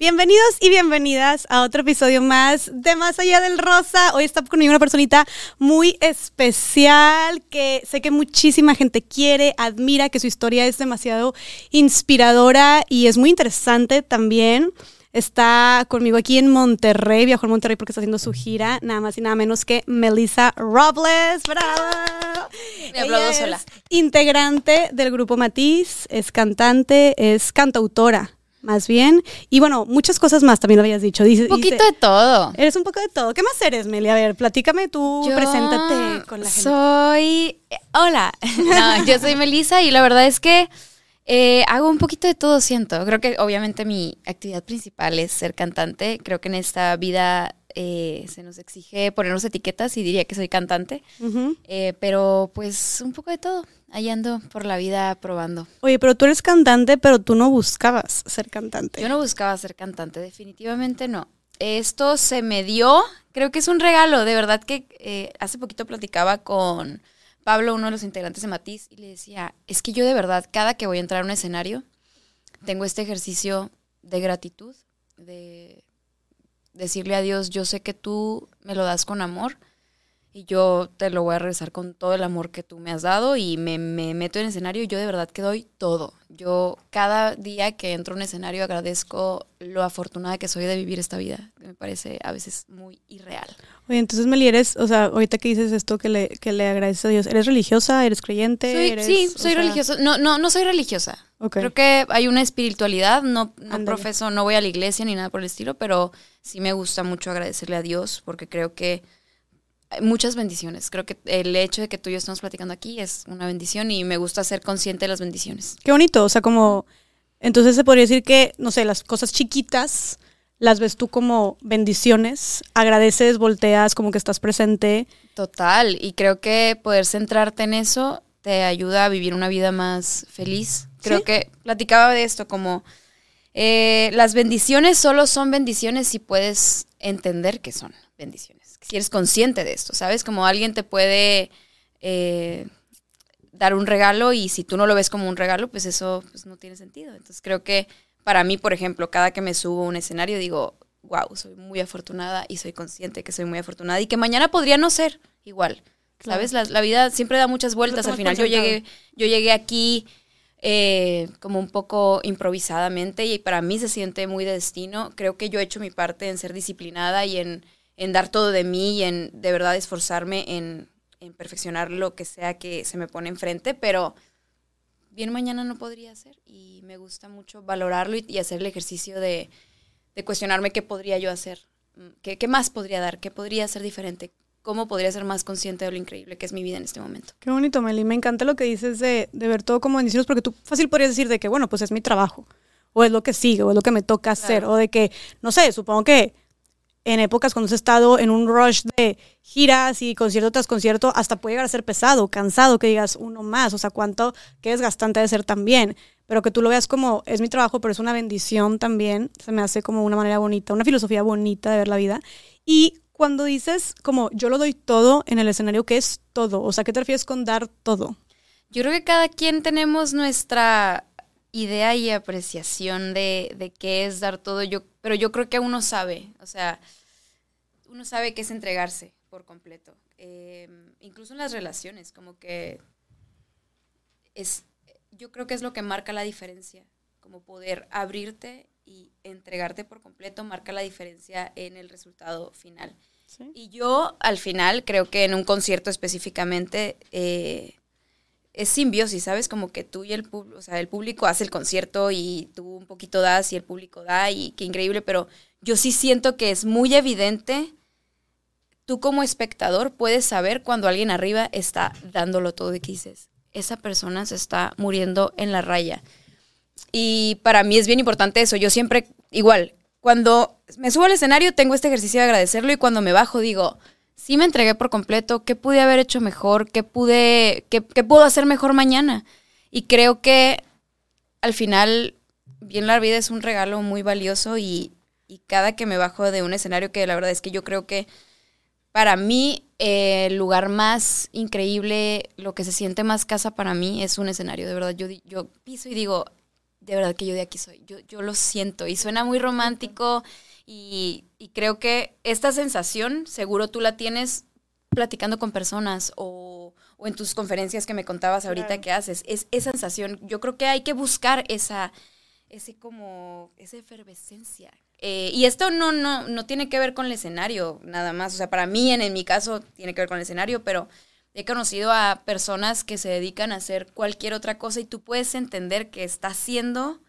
Bienvenidos y bienvenidas a otro episodio más de Más Allá del Rosa. Hoy está conmigo una personita muy especial que sé que muchísima gente quiere, admira, que su historia es demasiado inspiradora y es muy interesante también. Está conmigo aquí en Monterrey, viajó a Monterrey porque está haciendo su gira, nada más y nada menos que Melissa Robles. ¡Bravo! Me aplaudo sola. Integrante del grupo Matiz, es cantante, es cantautora, más bien. Y bueno, muchas cosas más también lo habías dicho. Dice, Un poquito dice- de todo. Eres un poco de todo. ¿Qué más eres, Meli? A ver, platícame tú, Yo preséntate con la gente. Soy. eh, Hola. No, yo soy Melissa y la verdad es que eh, hago un poquito de todo, siento. Creo que obviamente mi actividad principal es ser cantante. Creo que en esta vida eh, se nos exige ponernos etiquetas y diría que soy cantante. Eh, pero pues un poco de todo. Ahí ando por la vida probando. Oye, pero tú eres cantante, pero tú no buscabas ser cantante. Yo no buscaba ser cantante, definitivamente no. Esto se me dio, creo que es un regalo, de verdad que eh, hace poquito platicaba con Pablo, uno de los integrantes de Matiz, y le decía, es que yo de verdad, cada que voy a entrar a un escenario, tengo este ejercicio de gratitud, de decirle a Dios, yo sé que tú me lo das con amor y yo te lo voy a regresar con todo el amor que tú me has dado y me, me meto en escenario y yo de verdad que doy todo. Yo cada día que entro a un escenario agradezco lo afortunada que soy de vivir esta vida, que me parece a veces muy irreal. Oye, entonces, Meli, eres, o sea, ahorita que dices esto que le, que le agradeces a Dios, ¿eres religiosa? ¿Eres creyente? Soy- ¿Eres- sí, soy sea, religiosa. No, no, no soy religiosa. Creo que hay una espiritualidad, no, no profeso, no voy a la iglesia ni nada por el estilo, pero sí me gusta mucho agradecerle a Dios porque creo que hay muchas bendiciones. Creo que el hecho de que tú y yo estamos platicando aquí es una bendición y me gusta ser consciente de las bendiciones. Qué bonito, o sea, como, entonces se podría decir que, no sé, las cosas chiquitas las ves tú como bendiciones, agradeces, volteas, como que estás presente. Total, y creo que poder centrarte en eso te ayuda a vivir una vida más feliz. Creo Sí. que platicaba de esto como eh, las bendiciones solo son bendiciones si puedes entender que son bendiciones, si eres consciente de esto, ¿sabes? Como alguien te puede eh, dar un regalo y si tú no lo ves como un regalo, pues eso pues, no tiene sentido. Entonces creo que para mí, por ejemplo, cada que me subo a un escenario digo, wow, soy muy afortunada y soy consciente que soy muy afortunada y que mañana podría no ser igual. Claro. ¿Sabes? La, la vida siempre da muchas vueltas. Al final yo llegué, yo llegué aquí eh, como un poco improvisadamente y para mí se siente muy de destino. Creo que yo he hecho mi parte en ser disciplinada y en, en dar todo de mí y en de verdad esforzarme en, en perfeccionar lo que sea que se me pone enfrente, pero bien mañana no podría ser y me gusta mucho valorarlo y, y hacer el ejercicio de, de cuestionarme qué podría yo hacer, Mm, qué, qué más podría dar, qué podría ser diferente, cómo podría ser más consciente de lo increíble que es mi vida en este momento. Qué bonito, Meli. Me encanta lo que dices de, de ver todo como bendiciones, porque tú fácil podrías decir de que, bueno, pues es mi trabajo, o es lo que sigue, o es lo que me toca hacer, o de que, no sé, supongo que en épocas cuando has estado en un rush de giras y concierto tras concierto, hasta puede llegar a ser pesado, cansado, que digas uno más, o sea, cuánto, qué desgastante de ser también, pero que tú lo veas como, es mi trabajo, pero es una bendición también, se me hace como una manera bonita, una filosofía bonita de ver la vida. Y cuando dices como, yo lo doy todo en el escenario, ¿qué es todo? O sea, ¿qué te refieres con dar todo? Yo creo que cada quien tenemos nuestra idea y apreciación de, de qué es dar todo, yo, pero yo creo que uno sabe, o sea, uno sabe qué es entregarse por completo. Eh, incluso en las relaciones, como que es, yo creo que es lo que marca la diferencia, como poder abrirte y entregarte por completo marca la diferencia en el resultado final. Y yo al final creo que en un concierto específicamente eh, es simbiosis, ¿sabes? Como que tú y el público, o sea, el público hace el concierto y tú un poquito das y el público da y qué increíble, pero yo sí siento que es muy evidente, tú como espectador puedes saber cuando alguien arriba está dándolo todo y que dices, esa persona se está muriendo en la raya. Y para mí es bien importante eso, yo siempre, igual, cuando me subo al escenario tengo este ejercicio de agradecerlo y cuando me bajo digo, sí me entregué por completo, qué pude haber hecho mejor, qué pude, qué, puedo hacer mejor mañana. Y creo que al final, bien la vida es un regalo muy valioso y, y cada que me bajo de un escenario que la verdad es que yo creo que para mí eh, el lugar más increíble, lo que se siente más casa para mí es un escenario, de verdad. Yo, yo piso y digo, de verdad que yo de aquí soy, yo, yo lo siento y suena muy romántico y, y creo que esta sensación seguro tú la tienes platicando con personas o, o en tus conferencias que me contabas ahorita Claro. que haces, es esa sensación, yo creo que hay que buscar esa, ese como, esa efervescencia. Eh, y esto no, no, no tiene que ver con el escenario, nada más. O sea, para mí, en, en mi caso, tiene que ver con el escenario, pero he conocido a personas que se dedican a hacer cualquier otra cosa y tú puedes entender que está haciendo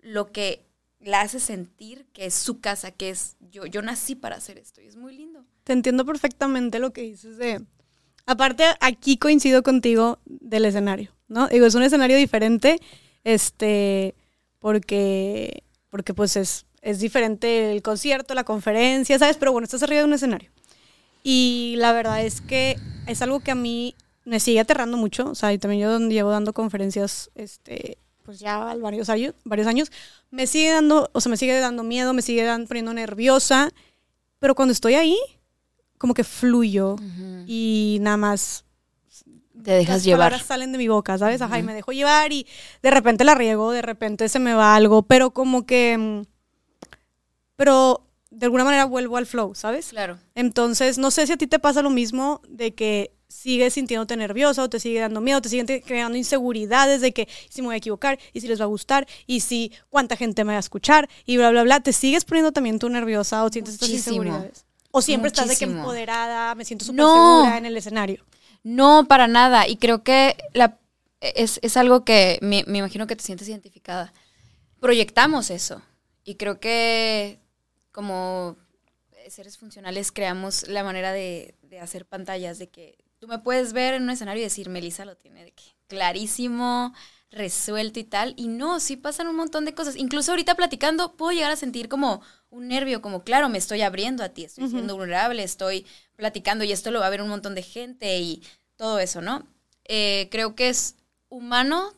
lo que la hace sentir que es su casa, que es yo, yo nací para hacer esto y es muy lindo. Te entiendo perfectamente lo que dices de... Aparte, aquí coincido contigo del escenario, ¿no? Digo, es un escenario diferente, este, porque, porque pues es, es diferente el concierto, la conferencia, ¿sabes? Pero bueno, estás arriba de un escenario. Y la verdad es que es algo que a mí me sigue aterrando mucho, o sea, y también yo llevo dando conferencias, este, pues ya varios años, varios años, me sigue dando, o sea, me sigue dando miedo, me sigue dando, poniendo nerviosa, pero cuando estoy ahí, como que fluyo. Y nada más Te dejas las llevar. palabras salen de mi boca, ¿sabes? Ajá, y me dejo llevar y de repente la riego, de repente se me va algo, pero como que, mm, pero de alguna manera vuelvo al flow, ¿sabes? Claro. Entonces, no sé si a ti te pasa lo mismo de que sigues sintiéndote nerviosa o te sigue dando miedo, te siguen creando inseguridades de que si me voy a equivocar y si les va a gustar y si cuánta gente me va a escuchar y bla, bla, bla. ¿Te sigues poniendo también tú nerviosa o sientes estas inseguridades? O siempre estás de que empoderada, me siento súper No. segura en el escenario. No, para nada. Y creo que la, es, es algo que me, me imagino que te sientes identificada. Proyectamos eso. Y creo que como seres funcionales creamos la manera de, de hacer pantallas, de que tú me puedes ver en un escenario y decir, Melissa lo tiene de que clarísimo, resuelto y tal. Y no, sí pasan un montón de cosas. Incluso ahorita platicando puedo llegar a sentir como un nervio, como claro, me estoy abriendo a ti, estoy siendo vulnerable, estoy platicando y esto lo va a ver un montón de gente y todo eso, ¿no? Eh, creo que es humano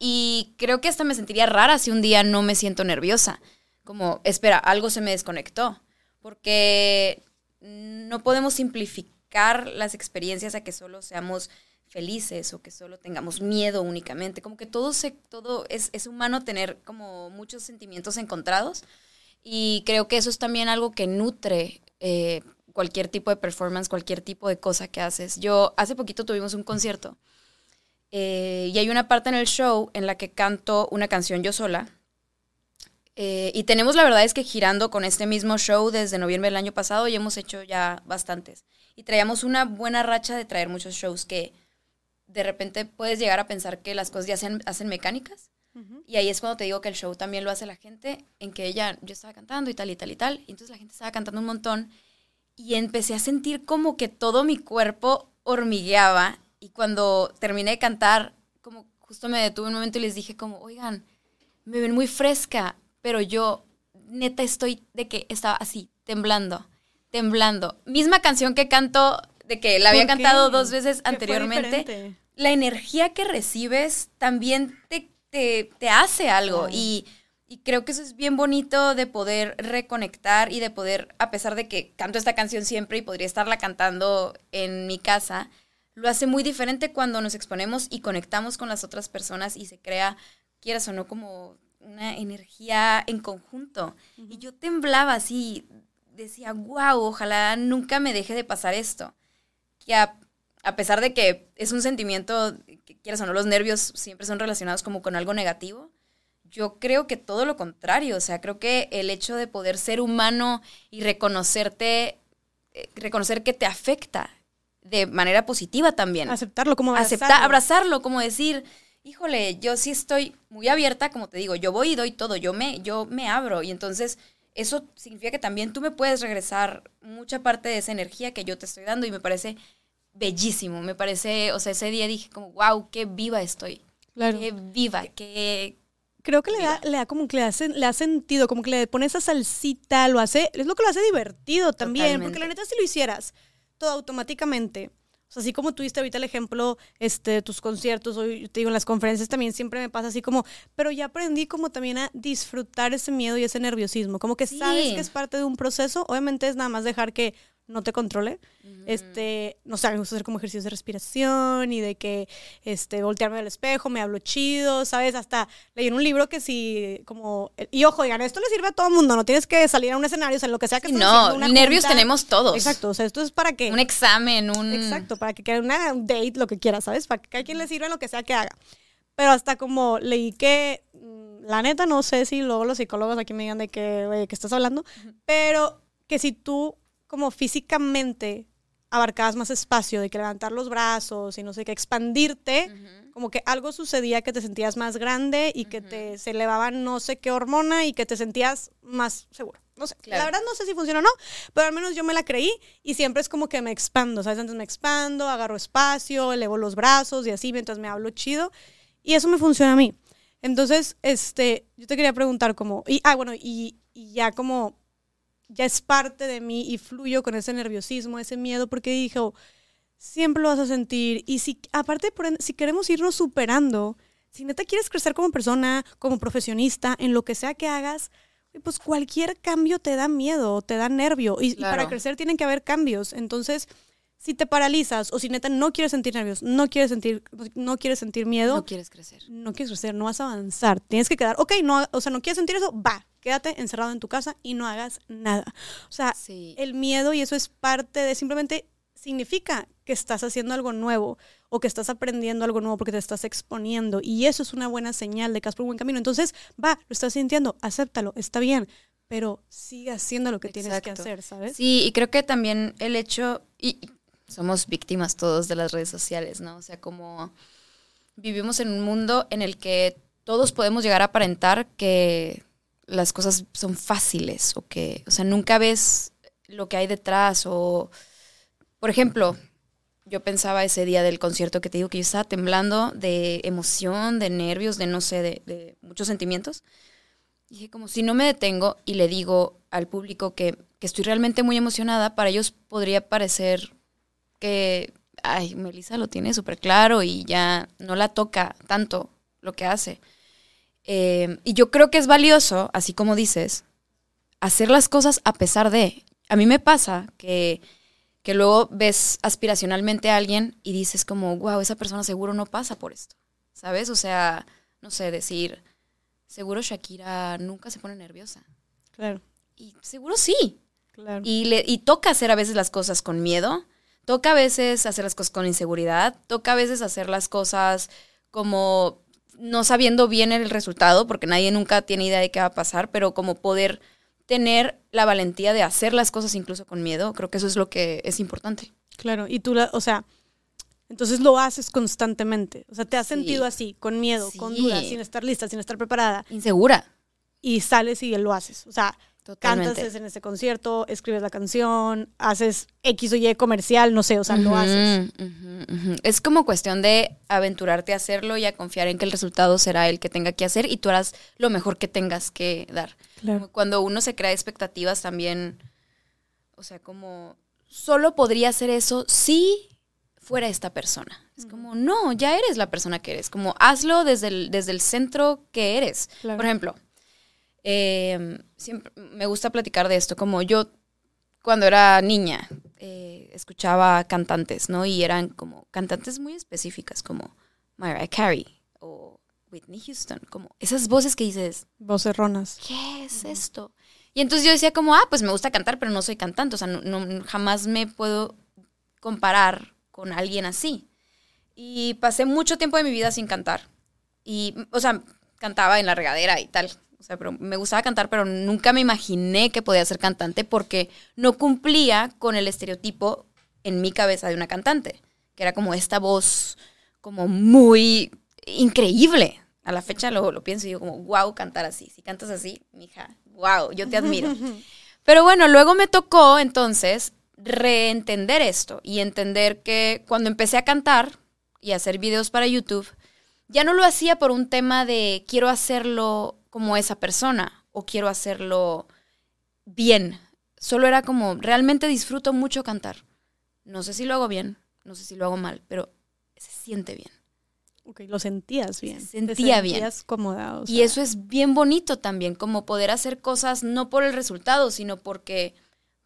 y creo que hasta me sentiría rara si un día no me siento nerviosa. Como, espera, algo se me desconectó. Porque no podemos simplificar las experiencias a que solo seamos felices o que solo tengamos miedo únicamente. Como que todo, es humano tener como muchos sentimientos encontrados. Y creo que eso es también algo que nutre eh, cualquier tipo de performance, cualquier tipo de cosa que haces. Yo hace poquito tuvimos un concierto eh, y hay una parte en el show en la que canto una canción yo sola. Eh, y tenemos la verdad es que girando con este mismo show desde noviembre del año pasado y hemos hecho ya bastantes. Y traíamos una buena racha de traer muchos shows que de repente puedes llegar a pensar que las cosas ya se hacen- hacen mecánicas. Y ahí es cuando te digo que el show también lo hace la gente, en que ella, yo estaba cantando y tal y tal y tal, y entonces la gente estaba cantando un montón, y empecé a sentir como que todo mi cuerpo hormigueaba, y cuando terminé de cantar, como justo me detuve un momento y les dije como, oigan, me ven muy fresca, pero yo neta estoy de que estaba así, temblando, temblando. Misma canción que canto, de que la había cantado dos veces ¿Qué fue anteriormente la energía que recibes también te, te, te hace algo. Y, y creo que eso es bien bonito de poder reconectar y de poder, a pesar de que canto esta canción siempre y podría estarla cantando en mi casa, lo hace muy diferente cuando nos exponemos y conectamos con las otras personas y se crea, quieras o no, como una energía en conjunto. Y yo temblaba así, decía, wow, ojalá nunca me deje de pasar esto. Que a, a pesar de que es un sentimiento, que quieras o no, los nervios siempre son relacionados como con algo negativo, yo creo que todo lo contrario, o sea, creo que el hecho de poder ser humano y reconocerte, eh, reconocer que te afecta de manera positiva también. Aceptarlo como Aceptar, abrazarlo. abrazarlo, como decir, híjole, yo sí estoy muy abierta, como te digo, yo voy y doy todo, yo me, yo me abro y entonces eso significa que también tú me puedes regresar mucha parte de esa energía que yo te estoy dando y me parece bellísimo, me parece, o sea, ese día dije como, wow, qué viva estoy, Claro. qué viva, qué... Creo que le da, le da como que le hace, le da sentido, como que le pone esa salsita, lo hace, es lo que lo hace divertido también, Totalmente. porque la neta si lo hicieras todo automáticamente, o sea, así como tuviste ahorita el ejemplo, este, tus conciertos, o yo te digo, en las conferencias también siempre me pasa así como, pero ya aprendí como también a disfrutar ese miedo y ese nerviosismo, como que Sí. sabes que es parte de un proceso, obviamente es nada más dejar que no te controle. Este, no sé, me gusta hacer como ejercicios de respiración y de que, este, voltearme al espejo, me hablo chido, ¿sabes? Hasta leí en un libro que si, como, y ojo, digan, esto le sirve a todo el mundo, no tienes que salir a un escenario, o sea, lo que sea que estés No, una nervios junta. tenemos todos. Exacto, o sea, esto es para que... Un examen, un... Exacto, para que quede una un date, lo que quiera, ¿sabes? Para que cada quien le sirva lo que sea que haga. Pero hasta como leí que, mm, la neta, no sé si luego los psicólogos aquí me digan de que, güey, ¿qué estás hablando? Pero que si tú, como físicamente, abarcabas más espacio, de que levantar los brazos y no sé qué, expandirte, como que algo sucedía que te sentías más grande y que te se elevaba no sé qué hormona y que te sentías más seguro. No sé, Claro. la verdad no sé si funciona o no, pero al menos yo me la creí y siempre es como que me expando, ¿sabes? Antes me expando, agarro espacio, elevo los brazos y así mientras me hablo chido y eso me funciona a mí. Entonces, este, yo te quería preguntar como, y, ah, bueno, y, y ya como, ya es parte de mí y fluyo con ese nerviosismo, ese miedo, porque dije, oh, siempre lo vas a sentir. Y si, aparte, por si queremos irnos superando, si neta quieres crecer como persona, como profesionista, en lo que sea que hagas, pues cualquier cambio te da miedo, te da nervio. Y, y para crecer tienen que haber cambios. Entonces, si te paralizas o si neta no quieres sentir nervios, no quieres sentir, no quieres sentir miedo, No quieres crecer. no quieres crecer, no vas a avanzar. Tienes que quedar, ok, no, o sea, no quieres sentir eso, va, quédate encerrado en tu casa y no hagas nada. O sea, Sí. el miedo y eso es parte de simplemente significa que estás haciendo algo nuevo o que estás aprendiendo algo nuevo porque te estás exponiendo y eso es una buena señal de que vas por un buen camino. Entonces, va, lo estás sintiendo, acéptalo, está bien, pero sigue haciendo lo que tienes que hacer, ¿sabes? Sí, y creo que también el hecho, y somos víctimas todos de las redes sociales, ¿no? O sea, como vivimos en un mundo en el que todos podemos llegar a aparentar que las cosas son fáciles o que, o sea, nunca ves lo que hay detrás o, por ejemplo, yo pensaba ese día del concierto que te digo que yo estaba temblando de emoción, de nervios, de no sé, de, muchos sentimientos. Dije, como si no me detengo y le digo al público que, que estoy realmente muy emocionada, para ellos podría parecer que, ay, Melissa lo tiene súper claro y ya no la toca tanto lo que hace. Eh, y yo creo que es valioso, así como dices, hacer las cosas a pesar de. A mí me pasa que, que luego ves aspiracionalmente a alguien y dices como, wow, esa persona seguro no pasa por esto, ¿sabes? O sea, no sé, decir, seguro Shakira nunca se pone nerviosa. Claro, Y seguro sí. claro. Y, le, y toca hacer a veces las cosas con miedo, toca a veces hacer las cosas con inseguridad, toca a veces hacer las cosas como no sabiendo bien el resultado, porque nadie nunca tiene idea de qué va a pasar, pero como poder tener la valentía de hacer las cosas incluso con miedo, creo que eso es lo que es importante. Claro, y tú, la, o sea, entonces lo haces constantemente. O sea, te has Sí. sentido así, con miedo, con dudas, sin estar lista, sin estar preparada, Insegura. y sales y lo haces. O sea, Totalmente. cantas en ese concierto, escribes la canción, haces X o Y comercial, no sé, o sea, lo haces. Es como cuestión de aventurarte a hacerlo y a confiar en que el resultado será el que tenga que hacer y tú harás lo mejor que tengas que dar. Claro. Cuando uno se crea expectativas también, o sea, como solo podría hacer eso si fuera esta persona. Es como, no, ya eres la persona que eres. Como hazlo desde el, desde el centro que eres. Claro. Por ejemplo, eh, siempre me gusta platicar de esto, como yo cuando era niña eh, escuchaba cantantes, ¿no? Y eran como cantantes muy específicas, como Mariah Carey o Whitney Houston, como esas voces que dices, Vocerronas. ¿qué es esto? Y entonces yo decía como, ah, pues me gusta cantar, pero no soy cantante, o sea, no, no- jamás me puedo comparar con alguien así. Y pasé mucho tiempo de mi vida sin cantar. Y, o sea, cantaba en la regadera y tal. O sea, pero me gustaba cantar, pero nunca me imaginé que podía ser cantante porque no cumplía con el estereotipo en mi cabeza de una cantante, que era como esta voz como muy increíble. A la fecha lo, lo pienso y digo como, wow, cantar así. Si cantas así, mija, wow, yo te admiro. Pero bueno, luego me tocó entonces reentender esto y entender que cuando empecé a cantar y a hacer videos para YouTube, ya no lo hacía por un tema de quiero hacerlo como esa persona o quiero hacerlo bien. Solo era como, realmente disfruto mucho cantar. No sé si lo hago bien, no sé si lo hago mal, pero se siente bien. Ok, lo sentías bien. Se sentía Te bien. sentías cómoda. o Y eso es bien bonito también, como poder hacer cosas no por el resultado, sino porque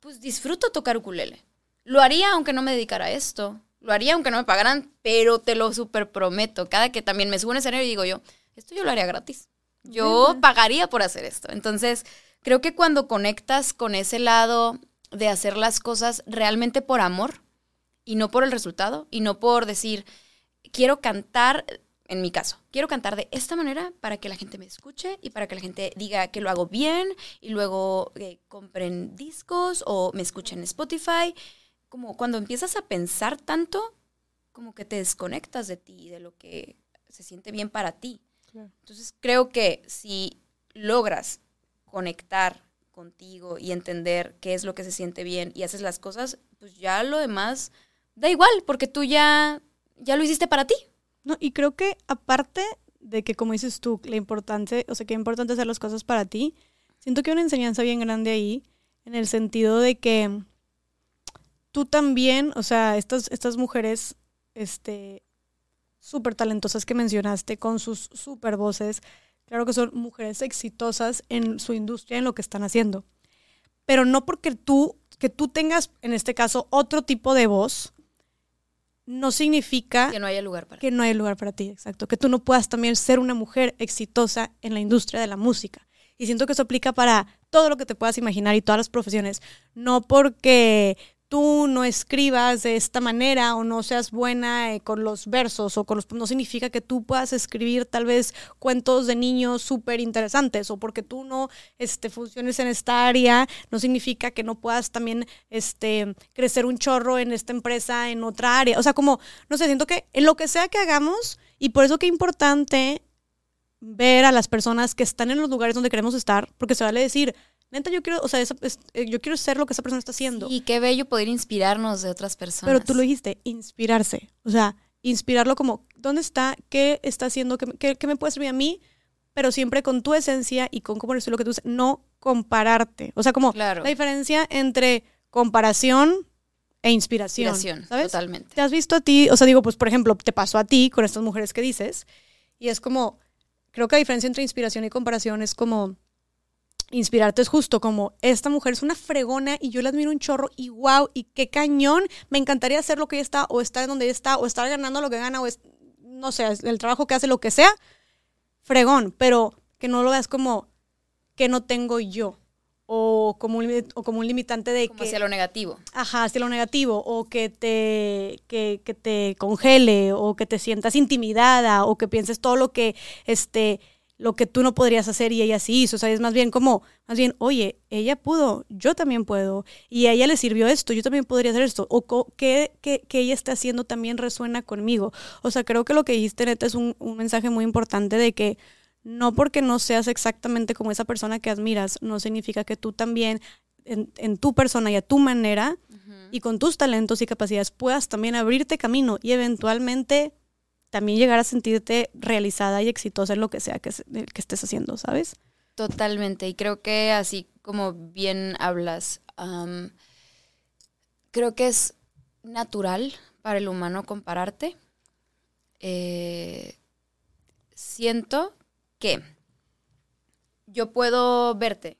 pues disfruto tocar ukulele. Lo haría aunque no me dedicara a esto. Lo haría aunque no me pagaran, pero te lo súper prometo. Cada que también me subo un escenario y digo yo, esto yo lo haría gratis. Yo pagaría por hacer esto. Entonces, creo que cuando conectas con ese lado de hacer las cosas realmente por amor y no por el resultado y no por decir, quiero cantar, en mi caso, quiero cantar de esta manera para que la gente me escuche y para que la gente diga que lo hago bien y luego eh, compren discos o me escuchen en Spotify. Como cuando empiezas a pensar tanto, como que te desconectas de ti, de lo que se siente bien para ti. Entonces creo que si logras conectar contigo y entender qué es lo que se siente bien y haces las cosas, pues ya lo demás da igual, porque tú ya, ya lo hiciste para ti. No, y creo que aparte de que, como dices tú, la importante, o sea, que es importante hacer las cosas para ti, siento que hay una enseñanza bien grande ahí, en el sentido de que tú también, o sea, estas, estas mujeres, este, súper talentosas que mencionaste, con sus súper voces, claro que son mujeres exitosas en su industria, en lo que están haciendo. Pero no porque tú, que tú tengas, en este caso, otro tipo de voz, no significa que no haya lugar para que no haya lugar para ti, exacto, que tú no puedas también ser una mujer exitosa en la industria de la música. Y siento que eso aplica para todo lo que te puedas imaginar y todas las profesiones, no porque tú no escribas de esta manera o no seas buena eh, con los versos o con los... No significa que tú puedas escribir tal vez cuentos de niños súper interesantes o porque tú no este, funciones en esta área, no significa que no puedas también este, crecer un chorro en esta empresa, en otra área. O sea, como, no sé, siento que en lo que sea que hagamos y por eso que es importante ver a las personas que están en los lugares donde queremos estar, porque se vale decir, neta, yo quiero, o sea, eh, yo quiero ser lo que esa persona está haciendo. Y qué bello poder inspirarnos de otras personas. Pero tú lo dijiste, inspirarse. O sea, inspirarlo como, ¿dónde está? ¿Qué está haciendo? ¿Qué, qué, me puede servir a mí? Pero siempre con tu esencia y con cómo eres lo que tú haces. No compararte. O sea, como la diferencia entre comparación e inspiración. Inspiración, ¿sabes? Totalmente. Te has visto a ti, o sea, digo, pues por ejemplo, te pasó a ti con estas mujeres que dices, y es como, creo que la diferencia entre inspiración y comparación es como inspirarte es justo como esta mujer es una fregona y yo la admiro un chorro y wow, y qué cañón, me encantaría hacer lo que ella está o estar en donde ella está o estar ganando lo que gana o es, no sé, el trabajo que hace, lo que sea, fregón, pero que no lo veas como que no tengo yo o como un, o como un limitante de como hacia lo negativo. Ajá, hacia lo negativo o que te que, que te congele o que te sientas intimidada o que pienses todo lo que este lo que tú no podrías hacer y ella sí hizo. O sea, es más bien como, más bien, oye, ella pudo, yo también puedo. Y a ella le sirvió esto, yo también podría hacer esto. O que, que, ella está haciendo también resuena conmigo. O sea, creo que lo que dijiste, neta, es un, mensaje muy importante de que no porque no seas exactamente como esa persona que admiras, no significa que tú también, en, tu persona y a tu manera, y con tus talentos y capacidades, puedas también abrirte camino y eventualmente también llegar a sentirte realizada y exitosa en lo que sea que, que estés haciendo, ¿sabes? Totalmente. Y creo que así como bien hablas, creo que es natural para el humano compararte. Eh, siento que yo puedo verte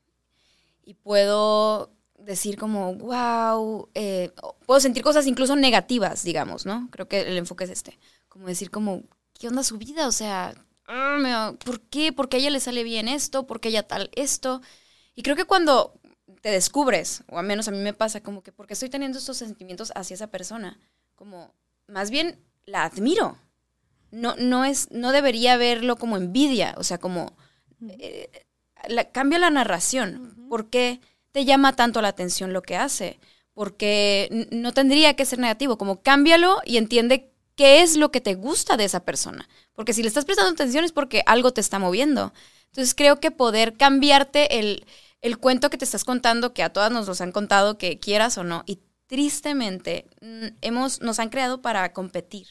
y puedo decir como, wow, eh, puedo sentir cosas incluso negativas, digamos, ¿no? Creo que el enfoque es este como decir como, ¿qué onda su vida? O sea, ah, ¿por qué? ¿Por qué a ella le sale bien esto? ¿Por qué ella tal esto? Y creo que cuando te descubres, o al menos a mí me pasa, como que porque estoy teniendo estos sentimientos hacia esa persona, como más bien la admiro. No, no, es, no debería verlo como envidia, o sea, como eh, cambia la narración. ¿Por qué te llama tanto la atención lo que hace? Porque no tendría que ser negativo, como cámbialo y entiende qué es lo que te gusta de esa persona. Porque si le estás prestando atención es porque algo te está moviendo. Entonces creo que poder cambiarte el, el cuento que te estás contando, que a todas nos los han contado, que quieras o no, y tristemente hemos, nos han creado para competir.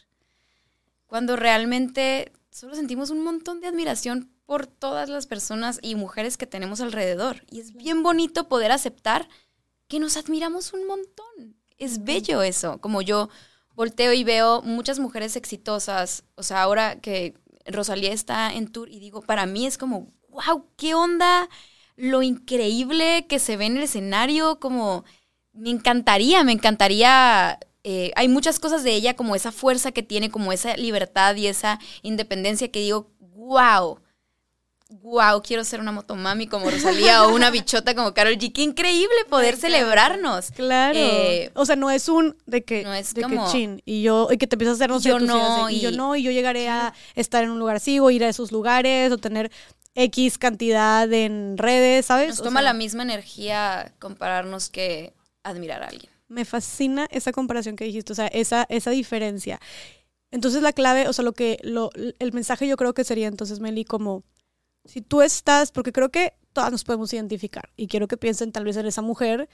Cuando realmente solo sentimos un montón de admiración por todas las personas y mujeres que tenemos alrededor. Y es bien bonito poder aceptar que nos admiramos un montón. Es bello eso, como yo volteo y veo muchas mujeres exitosas. O sea, ahora que Rosalía está en tour y digo, para mí es como, wow, qué onda, lo increíble que se ve en el escenario, como me encantaría, me encantaría eh, hay muchas cosas de ella, como esa fuerza que tiene, como esa libertad y esa independencia que digo, wow, wow, quiero ser una motomami como Rosalía o una bichota como Carol G. Qué increíble poder celebrarnos. Claro. Eh, o sea, no es un de que, no es de que chin, y yo, y que te empiezas a hacer, no sé, yo no, y, yo no, y yo llegaré a estar en un lugar así, o ir a esos lugares, o tener X cantidad en redes, ¿sabes? Nos toma la misma energía compararnos que admirar a alguien. Me fascina esa comparación que dijiste, o sea, esa, esa diferencia. Entonces la clave, o sea, lo que, lo, el mensaje yo creo que sería entonces, Meli, como si tú estás, porque creo que todas nos podemos identificar y quiero que piensen tal vez en esa mujer,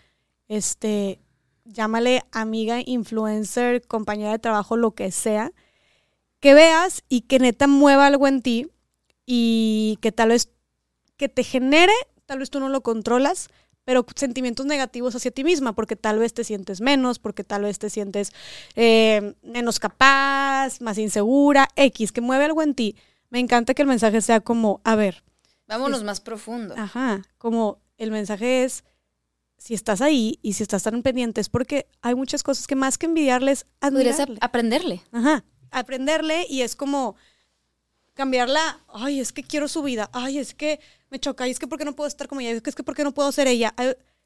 este, llámale amiga, influencer, compañera de trabajo, lo que sea, que veas y que neta mueva algo en ti y que tal vez que te genere, tal vez tú no lo controlas, pero sentimientos negativos hacia ti misma, porque tal vez te sientes menos, porque tal vez te sientes eh, menos capaz, más insegura, X, que mueve algo en ti me encanta que el mensaje sea como, a ver. Vámonos más profundo. Ajá, como el mensaje es, si estás ahí y si estás tan pendiente es porque hay muchas cosas que más que envidiarles, admirarle. aprenderle. Ajá, aprenderle y es como cambiarla, ay, es que quiero su vida, ay, es que me choca, y es que porque no puedo estar como ella, es que es que porque no puedo ser ella.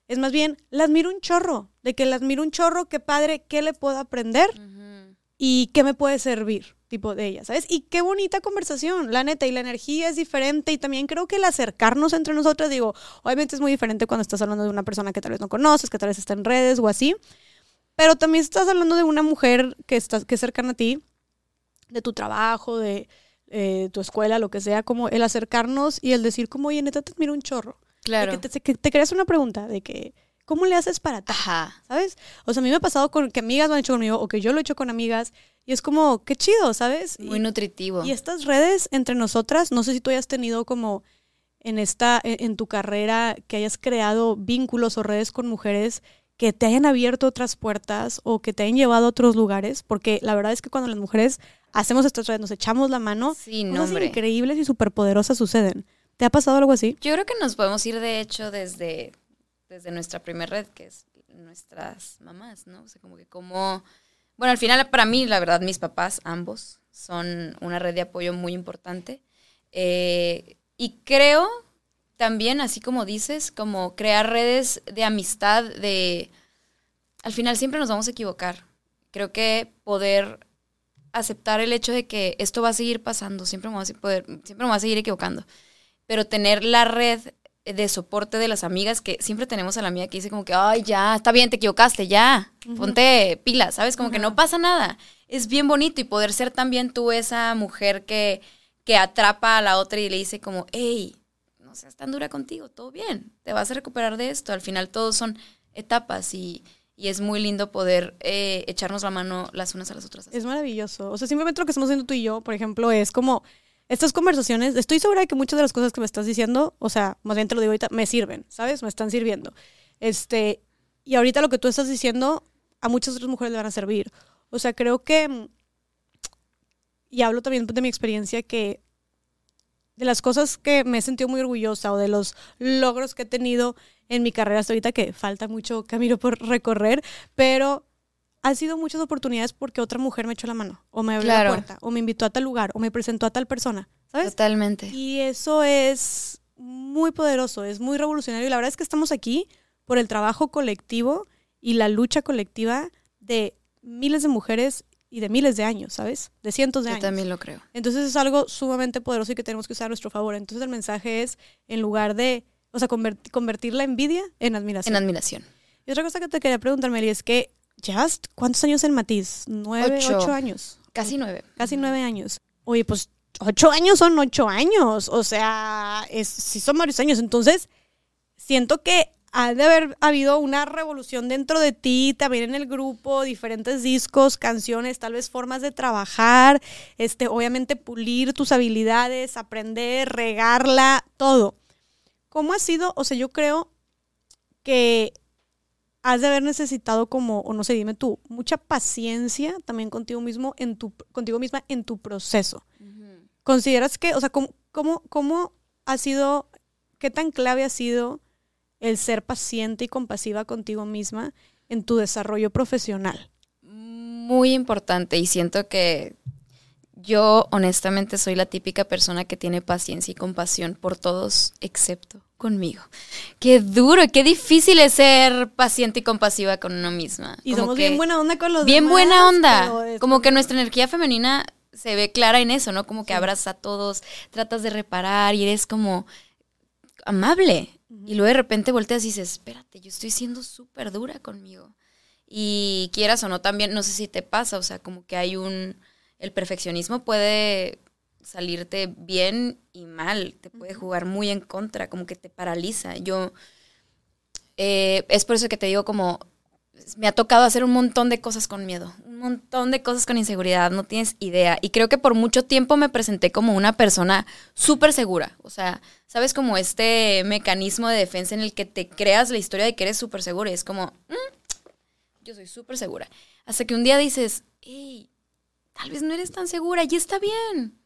Es más bien, la admiro un chorro, de que la admiro un chorro, qué padre, qué le puedo aprender y qué me puede servir tipo de ella, ¿sabes? Y qué bonita conversación, la neta, y la energía es diferente y también creo que el acercarnos entre nosotros, digo, obviamente es muy diferente cuando estás hablando de una persona que tal vez no conoces, que tal vez está en redes o así, pero también estás hablando de una mujer que, está, que es cercana a ti, de tu trabajo, de eh, tu escuela, lo que sea, como el acercarnos y el decir como, oye, neta, te admiro un chorro. Claro. que te, que te creas una pregunta de que ¿Cómo le haces para Ajá. ¿Sabes? O sea, a mí me ha pasado con que amigas lo han hecho conmigo o que yo lo he hecho con amigas y es como, qué chido, ¿sabes? Muy nutritivo. Y estas redes entre nosotras, no sé si tú hayas tenido como en esta, e, en, tu carrera, que hayas creado vínculos o redes con mujeres que te hayan abierto otras puertas o que te hayan llevado a otros lugares, porque la verdad es que cuando las mujeres hacemos estas redes, nos echamos la mano, sí, cosas increíbles y superpoderosas suceden. ¿Te ha pasado algo así? Yo creo que nos podemos ir, de hecho, desde desde nuestra primera red, que es nuestras mamás, ¿no? O sea, como que como... Bueno, al final para mí, la verdad, mis papás, ambos, son una red de apoyo muy importante. Eh, y creo también, así como dices, como crear redes de amistad, de... Al final siempre nos vamos a equivocar. Creo que poder aceptar el hecho de que esto va a seguir pasando, siempre me, a poder, siempre me a seguir equivocando, pero tener la red de soporte de las amigas que siempre tenemos a la amiga que dice como que, ay, ya, está bien, te equivocaste, ya, ponte pila, ¿sabes? Como que no pasa nada. Es bien bonito y poder ser también tú esa mujer que, que atrapa a la otra y le dice como, hey, no seas tan dura contigo, todo bien, te vas a recuperar de esto. Al final todos son etapas y, y es muy lindo poder eh, echarnos la mano las unas a las otras. Es maravilloso. O sea, simplemente lo que estamos haciendo tú y yo, por ejemplo, es como estas conversaciones, estoy segura de que muchas de las cosas que me estás diciendo, o sea, más bien te lo digo ahorita, me sirven, ¿sabes? Me están sirviendo. Este, y ahorita lo que tú estás diciendo, a muchas otras mujeres le van a servir. O sea, creo que, y hablo también de mi experiencia, que de las cosas que me he sentido muy orgullosa o de los logros que he tenido en mi carrera hasta ahorita, que falta mucho camino por recorrer, pero han sido muchas oportunidades porque otra mujer me echó la mano, o me abrió la puerta, o me invitó a tal lugar, o me presentó a tal persona, ¿sabes? Totalmente. Y eso es muy poderoso, es muy revolucionario. Y la verdad es que estamos aquí por el trabajo colectivo y la lucha colectiva de miles de mujeres y de miles de años, ¿sabes? De cientos de años. Yo también lo creo. Entonces es algo sumamente poderoso y que tenemos que usar a nuestro favor. Entonces el mensaje es, en lugar de, o sea, convertir la envidia en admiración. En admiración. Y otra cosa que te quería preguntar, Mary, es que Just, ¿cuántos años en Matiz? ¿Nueve, ocho, años? Casi nueve. Casi nueve años. Oye, pues ocho años son ocho años. O sea, es, sí son varios años. Entonces, siento que ha de haber habido una revolución dentro de ti, también en el grupo, diferentes discos, canciones, tal vez formas de trabajar, este, obviamente pulir tus habilidades, aprender, regarla, todo. ¿Cómo ha sido? O sea, yo creo que has de haber necesitado como, o no sé, dime tú, mucha paciencia también contigo mismo en tu, contigo misma en tu proceso. ¿Consideras que, o sea, cómo, cómo, cómo ha sido, qué tan clave ha sido el ser paciente y compasiva contigo misma en tu desarrollo profesional? Muy importante y siento que yo honestamente soy la típica persona que tiene paciencia y compasión por todos excepto conmigo. Qué duro, qué difícil es ser paciente y compasiva con uno misma. Y somos bien buena onda con los Bien demás, buena onda. Como que nuestra energía femenina se ve clara en eso, ¿no? Como que abrazas a todos, tratas de reparar y eres como amable. Y luego de repente volteas y dices, espérate, yo estoy siendo súper dura conmigo. Y quieras o no, también, no sé si te pasa, o sea, como que hay un, el perfeccionismo puede salirte bien y mal, te puede jugar muy en contra, como que te paraliza. Yo, eh, es por eso que te digo como, me ha tocado hacer un montón de cosas con miedo, un montón de cosas con inseguridad, no tienes idea. Y creo que por mucho tiempo me presenté como una persona súper segura. O sea, ¿sabes? Como este mecanismo de defensa en el que te creas la historia de que eres súper segura. Y es como, "Mm, yo soy súper segura. Hasta que un día dices, hey, tal vez no eres tan segura y está bien.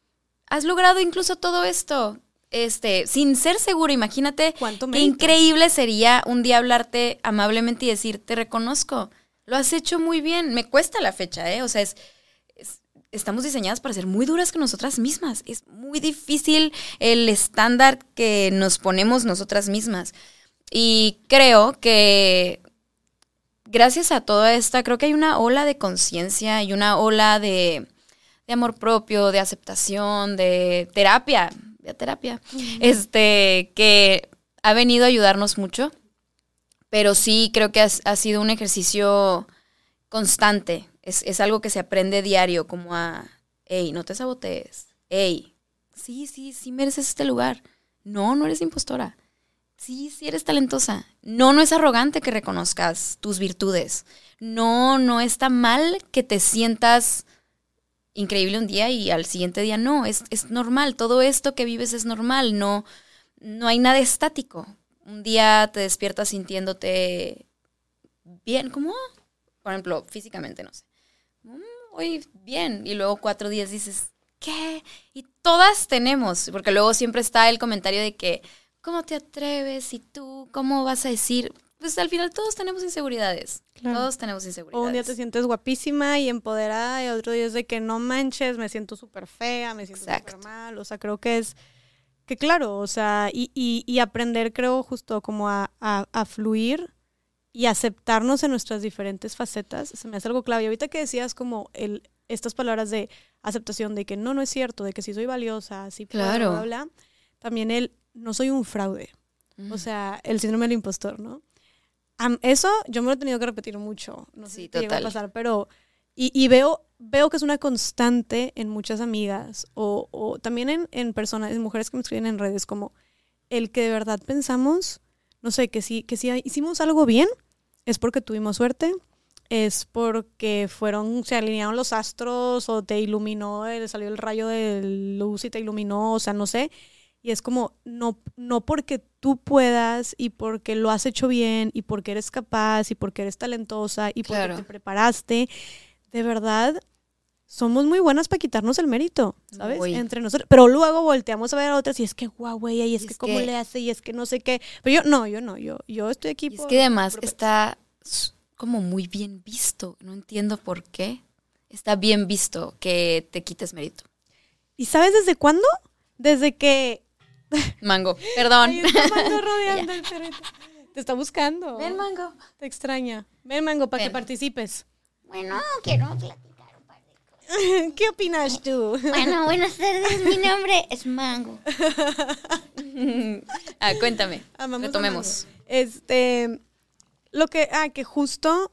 Has logrado incluso todo esto. Este, sin ser segura, imagínate ¿Cuánto qué increíble sería un día hablarte amablemente y decir, te reconozco, lo has hecho muy bien. Me cuesta la fecha, ¿eh? O sea, es, es- estamos diseñadas para ser muy duras con nosotras mismas. Es muy difícil el estándar que nos ponemos nosotras mismas. Y creo que gracias a toda esta, creo que hay una ola de conciencia y una ola de, de amor propio, de aceptación, de terapia, de terapia, este, que ha venido a ayudarnos mucho, pero sí creo que ha, ha sido un ejercicio constante, es, es algo que se aprende diario, como a, hey, no te sabotees, hey, sí, sí, sí mereces este lugar, no, no eres impostora. Sí, sí eres talentosa. No, no es arrogante que reconozcas tus virtudes. No, no está mal que te sientas increíble un día y al siguiente día no. Es, es normal. Todo esto que vives es normal. No, no hay nada estático. Un día te despiertas sintiéndote bien, como, por ejemplo, físicamente, no sé. Mm, Hoy bien. Y luego cuatro días dices, ¿qué? Y todas tenemos, porque luego siempre está el comentario de que, ¿cómo te atreves? ¿Y tú cómo vas a decir? Pues al final todos tenemos inseguridades. Claro. Todos tenemos O inseguridades. un día te sientes guapísima y empoderada y otro día es de que no manches, me siento súper fea, me siento súper mal. O sea, creo que es, que claro, o sea, y, y, y aprender creo justo como a, a, a fluir y aceptarnos en nuestras diferentes facetas, se me hace algo clave. Y ahorita que decías como el, estas palabras de aceptación, de que no, no es cierto, de que sí soy valiosa, sí Claro. bla, bla, bla, también el no soy un fraude. Mm. O sea, el síndrome del impostor, ¿no? Eso yo me lo he tenido que repetir mucho. No sé Sí, si te llega a total. pasar, pero. Y, y veo, veo que es una constante en muchas amigas o, o también en, en personas, en mujeres que me escriben en redes, como el que de verdad pensamos, no sé, que si, que si hicimos algo bien, es porque tuvimos suerte, es porque fueron, se alinearon los astros o te iluminó, eh, salió el rayo de luz y te iluminó, o sea, no sé. Y es como, no, no porque tú puedas y porque lo has hecho bien y porque eres capaz y porque eres talentosa y porque Claro. te preparaste, de verdad, somos muy buenas para quitarnos el mérito, ¿sabes? Entre nosotros. Pero luego volteamos a ver a otras y es que guau, güey, y es Y que es cómo que- le hace y es que no sé qué. Pero yo, no, yo no, yo, yo estoy aquí Y es por- que además por- está como muy bien visto. No entiendo por qué. Está bien visto que te quites mérito. ¿Y sabes desde cuándo? Desde que... Mango, perdón. Ahí está Mango rodeando el perrito. Te está buscando. Ven, Mango. Te extraña. Ven, Mango, para que participes. Bueno, quiero platicar un par de cosas. ¿Qué opinas tú? Bueno, buenas tardes, mi nombre es Mango. Ah, cuéntame. Amamos Retomemos. Mango. Este, lo que, ah, que justo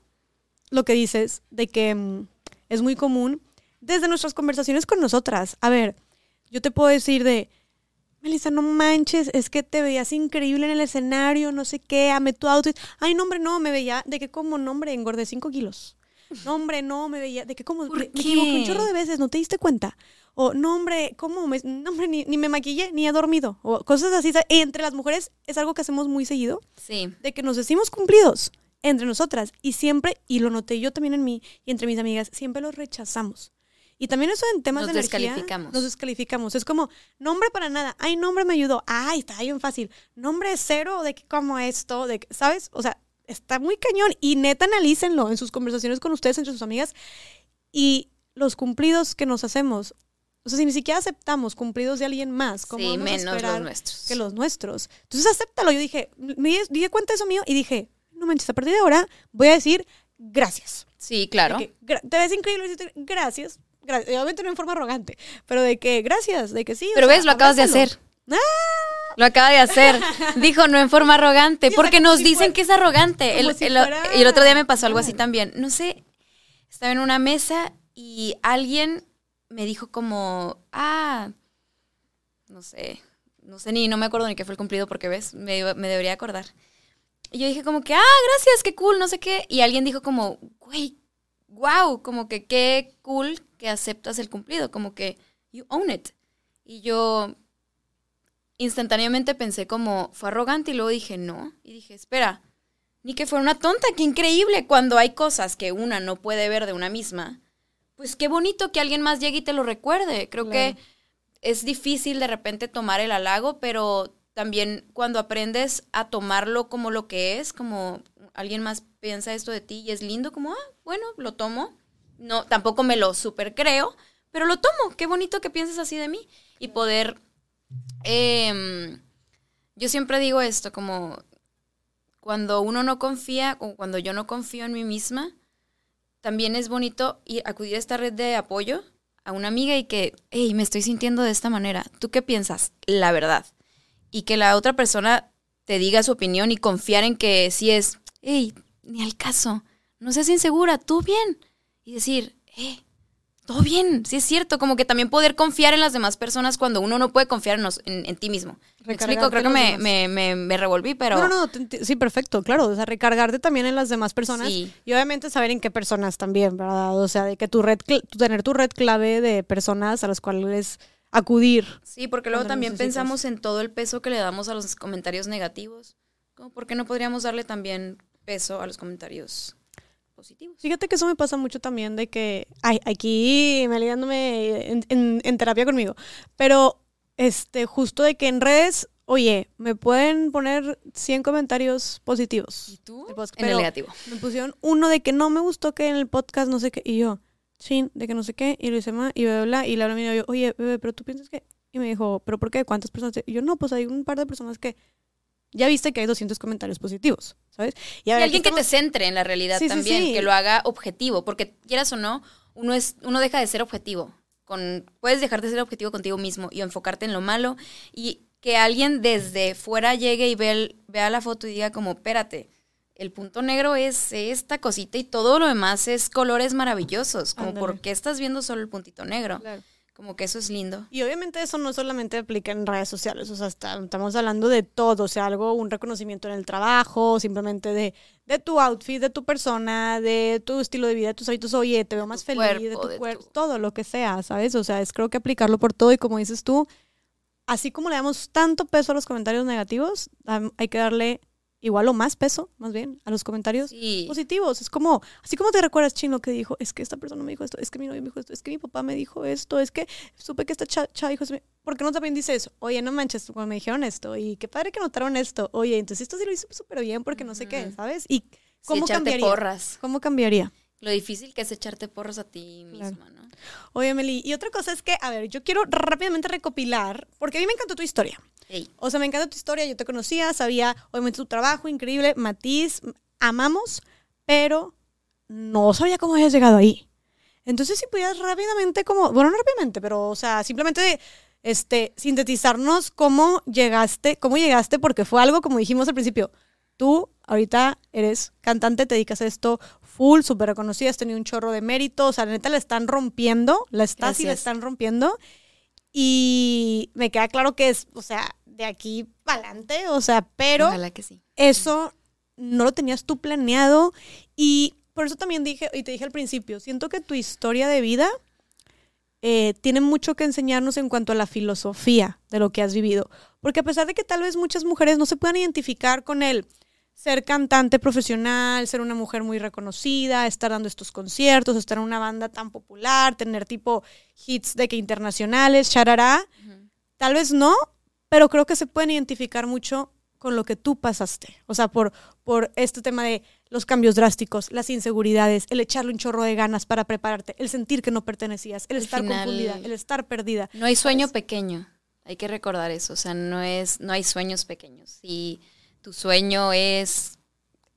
lo que dices de que mm, es muy común desde nuestras conversaciones con nosotras. A ver, yo te puedo decir de, Melissa, no manches, es que te veías increíble en el escenario, no sé qué, ame tu outfit. Ay, no, hombre, no, me veía, de que como, no, hombre, engordé 5 kilos. No, hombre, no, me veía, de que como, ¿Por me, me qué? equivoqué un chorro de veces, ¿no te diste cuenta? O, no, hombre, ¿cómo? Me- no, hombre, ni, ni me maquillé, ni he dormido. O cosas así. Entre las mujeres es algo que hacemos muy seguido, Sí. de que nos decimos cumplidos entre nosotras. Y siempre, y lo noté yo también en mí y entre mis amigas, siempre los rechazamos. Y también eso en temas Nos de energía. descalificamos. Nos descalificamos. Es como, nombre para nada. Ay, nombre me ayudó. Ay, está bien fácil. Nombre cero de que como esto, de ¿sabes? O sea, está muy cañón. Y neta, analícenlo en sus conversaciones con ustedes, entre sus amigas. Y los cumplidos que nos hacemos. O sea, si ni siquiera aceptamos cumplidos de alguien más, como Sí, menos los nuestros. que los nuestros. Entonces, acéptalo. Yo dije, me di- cuenta de eso mío y dije, no manches, a partir de ahora voy a decir gracias. Sí, claro. Que, te ves increíble, gracias. Y Obviamente no en forma arrogante, pero de que gracias, de que sí. Pero sea, ves, lo acabas de hacer. Lo acaba de hacer. Dijo no en forma arrogante. Sí, porque nos si dicen fuera- que es arrogante. El, si el- otro día me pasó algo así Ah. también. No sé, estaba en una mesa y alguien me dijo como, ah, no sé, no sé ni, no me acuerdo ni qué fue el cumplido porque ves, me, me debería acordar. Y yo dije como que, ah, gracias, qué cool, no sé qué. Y alguien dijo como, güey, wow, como que qué cool que aceptas el cumplido, como que you own it. Y yo instantáneamente pensé como, fue arrogante y luego dije, no. Y dije, espera, ni que fuera una tonta, qué increíble cuando hay cosas que una no puede ver de una misma. Pues qué bonito que alguien más llegue y te lo recuerde. Creo Claro. que es difícil de repente tomar el halago, pero también cuando aprendes a tomarlo como lo que es, como alguien más piensa esto de ti y es lindo, como, ah, bueno, lo tomo. No, tampoco me lo super creo, pero lo tomo. Qué bonito que pienses así de mí. Y poder. em, yo siempre digo esto, como cuando uno no confía, o cuando yo no confío en mí misma, también es bonito ir, acudir a esta red de apoyo a una amiga y que, hey, me estoy sintiendo de esta manera. ¿Tú qué piensas? La verdad. Y que la otra persona te diga su opinión y confiar en que si es, hey, ni al caso, no seas insegura, tú bien. Y decir, eh, todo bien, sí es cierto, como que también poder confiar en las demás personas cuando uno no puede confiar en, nos- en- en ti mismo. Me explico, creo que me, me, me, me revolví, pero... No, no, no, sí, perfecto, claro. O sea, recargarte también en las demás personas. Sí. Y obviamente saber en qué personas también, ¿verdad? O sea, de que tu red, tener tu red clave de personas a las cuales acudir. Sí, porque luego también necesitas. pensamos en todo el peso que le damos a los comentarios negativos. Como, ¿Por qué no podríamos darle también peso a los comentarios positivos? Fíjate que eso me pasa mucho también de que, ay, aquí me ligándome en, en- en terapia conmigo, pero este, justo de que en redes, oye, me pueden poner 100 comentarios positivos. ¿Y tú? del podcast, En el negativo. Me pusieron uno de que no me gustó que en el podcast no sé qué, y yo, chin, de que no sé qué, y lo hice más, y bla, bla, bla, y le hablé a mi novio, oye, bebé, pero tú piensas que, y me dijo, pero ¿por qué? ¿Cuántas personas? te-?" Y yo, no, pues hay un par de personas que, ya viste que hay 200 comentarios positivos, ¿sabes? Y a ver, alguien aquí que te centre en la realidad Sí, también, sí. que lo haga objetivo, porque quieras o no, uno es uno deja de ser objetivo. Con puedes dejar de ser objetivo contigo mismo y enfocarte en lo malo y que alguien desde fuera llegue y vea, el- vea la foto y diga como, "Espérate, el punto negro es esta cosita y todo lo demás es colores maravillosos, como por qué estás viendo solo el puntito negro." Claro. Como que eso es lindo. Y obviamente eso no solamente aplica en redes sociales, o sea, está- estamos hablando de todo, o sea, algo, un reconocimiento en el trabajo, simplemente de, de tu outfit, de tu persona, de tu estilo de vida, de tus hábitos, oye, te veo más feliz, de tu cuerpo, tu- todo lo que sea, ¿sabes? O sea, es creo que aplicarlo por todo y como dices tú, así como le damos tanto peso a los comentarios negativos, hay que darle igual o más peso, más bien, a los comentarios Sí. positivos. Es como, así como te recuerdas, Chino, que dijo, es que esta persona me dijo esto, es que mi novio me dijo esto, es que mi papá me dijo esto, es que supe que esta cha- chava dijo esto. ¿Por qué no también dices, oye, no manches, cuando me dijeron esto, y qué padre que notaron esto, oye, entonces esto sí lo hice súper bien porque no sé qué. ¿sabes? ¿Y Sí, cómo echarte cambiaría? porras. ¿Cómo cambiaría? Lo difícil que es echarte porras a ti Claro. misma, ¿no? Oye, Meli, y otra cosa es que, a ver, yo quiero rápidamente recopilar, porque a mí me encantó tu historia. Ey. O sea, me encanta tu historia, yo te conocía, sabía obviamente tu trabajo increíble, Matiz, amamos, pero no sabía cómo habías llegado ahí. Entonces, si pudieras rápidamente, como, bueno, no rápidamente, pero, o sea, simplemente este, sintetizarnos cómo llegaste, cómo llegaste, porque fue algo, como dijimos al principio, tú ahorita eres cantante, te dedicas a esto full, súper reconocida, has tenido un chorro de mérito, o sea, la neta la están rompiendo, la estás y la Gracias. están rompiendo. Y me queda claro que es, o sea, de aquí para adelante, o sea, pero Ojalá que sí. eso no lo tenías tú planeado y por eso también dije, y te dije al principio, siento que tu historia de vida eh, tiene mucho que enseñarnos en cuanto a la filosofía de lo que has vivido. Porque a pesar de que tal vez muchas mujeres no se puedan identificar con el ser cantante profesional, ser una mujer muy reconocida, estar dando estos conciertos, estar en una banda tan popular, tener tipo hits de que internacionales, charará, tal vez no, pero creo que se pueden identificar mucho con lo que tú pasaste. O sea, por, por este tema de los cambios drásticos, las inseguridades, el echarle un chorro de ganas para prepararte, el sentir que no pertenecías, el estar final- confundida, el estar perdida. No hay sueño ¿sabes? pequeño. Hay que recordar eso. O sea, no es, no hay sueños pequeños. Si tu sueño es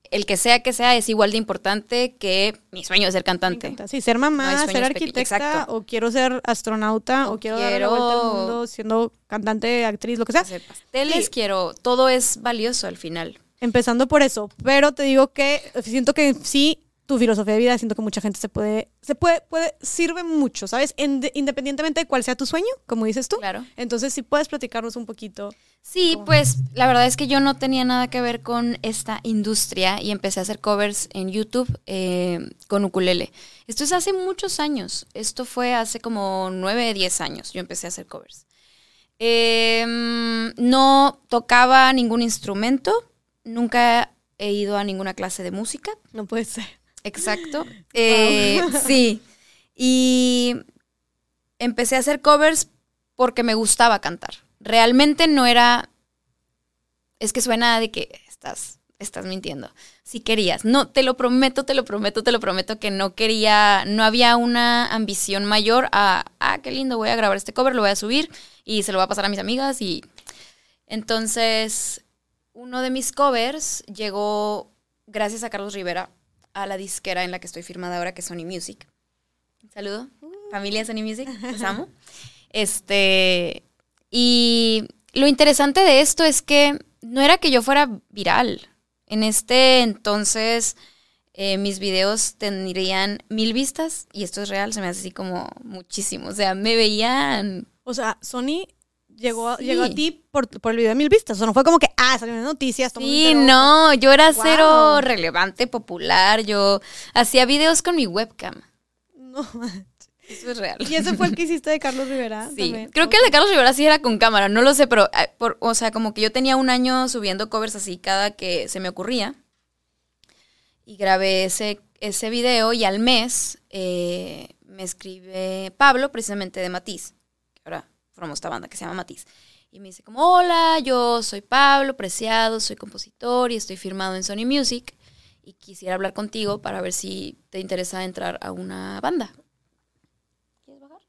el que sea que sea, es igual de importante que mi sueño de ser cantante. Sí, ser No mamá, hay ser arquitecta, exacto. o quiero ser astronauta, o, O quiero, dar la vuelta al quiero- mundo siendo cantante, actriz, lo que sea. Hacer pasteles, Sí. quiero. Todo es valioso al final. Empezando por eso, pero te digo que siento que sí tu filosofía de vida, siento que mucha gente se puede, se puede, puede, sirve mucho, ¿sabes? Inde- independientemente de cuál sea tu sueño, como dices tú. Claro. Entonces, si puedes platicarnos un poquito. Sí, ¿Cómo? pues la verdad es que yo no tenía nada que ver con esta industria y empecé a hacer covers en YouTube eh, con ukulele. Esto es hace muchos años. Esto fue hace como 9, 10 años. Yo empecé a hacer covers. Eh, no tocaba ningún instrumento. Nunca he ido a ninguna clase de música. No puede ser. Exacto. Eh, sí. Y empecé a hacer covers porque me gustaba cantar. Realmente no era. Es que suena de que estás, estás mintiendo. Si querías. No, te lo prometo, te lo prometo, te lo prometo que no quería. No había una ambición mayor a. Ah, qué lindo, voy a grabar este cover, lo voy a subir y se lo voy a pasar a mis amigas. Y. Entonces, uno de mis covers llegó, gracias a Carlos Rivera, a la disquera en la que estoy firmada ahora, que es Sony Music. Un saludo, familia Sony Music, los amo. Este, y lo interesante de esto es que no era que yo fuera viral. En este entonces, eh, mis videos tendrían mil vistas, y esto es real, se me hace así como muchísimo. O sea, me veían O sea, Sony llegó, Sí. llegó a ti por, por el video de mil vistas. O sea, no fue como que, ah, las noticias. todo Sí, no, yo era cero relevante, popular. Yo hacía videos con mi webcam. No. Eso es real. Y ese fue el que hiciste de Carlos Rivera. Sí, también. creo que el de Carlos Rivera sí era con cámara, no lo sé, pero, eh, por- o sea, como que yo tenía un año subiendo covers así cada que se me ocurría. Y grabé ese, ese video y al mes eh, me escribe Pablo, precisamente de Matiz, formó esta banda que se llama Matiz. Y me dice como, hola, yo soy Pablo Preciado, soy compositor y estoy firmado en Sony Music. Y quisiera hablar contigo para ver si te interesa entrar a una banda. ¿Quieres bajar?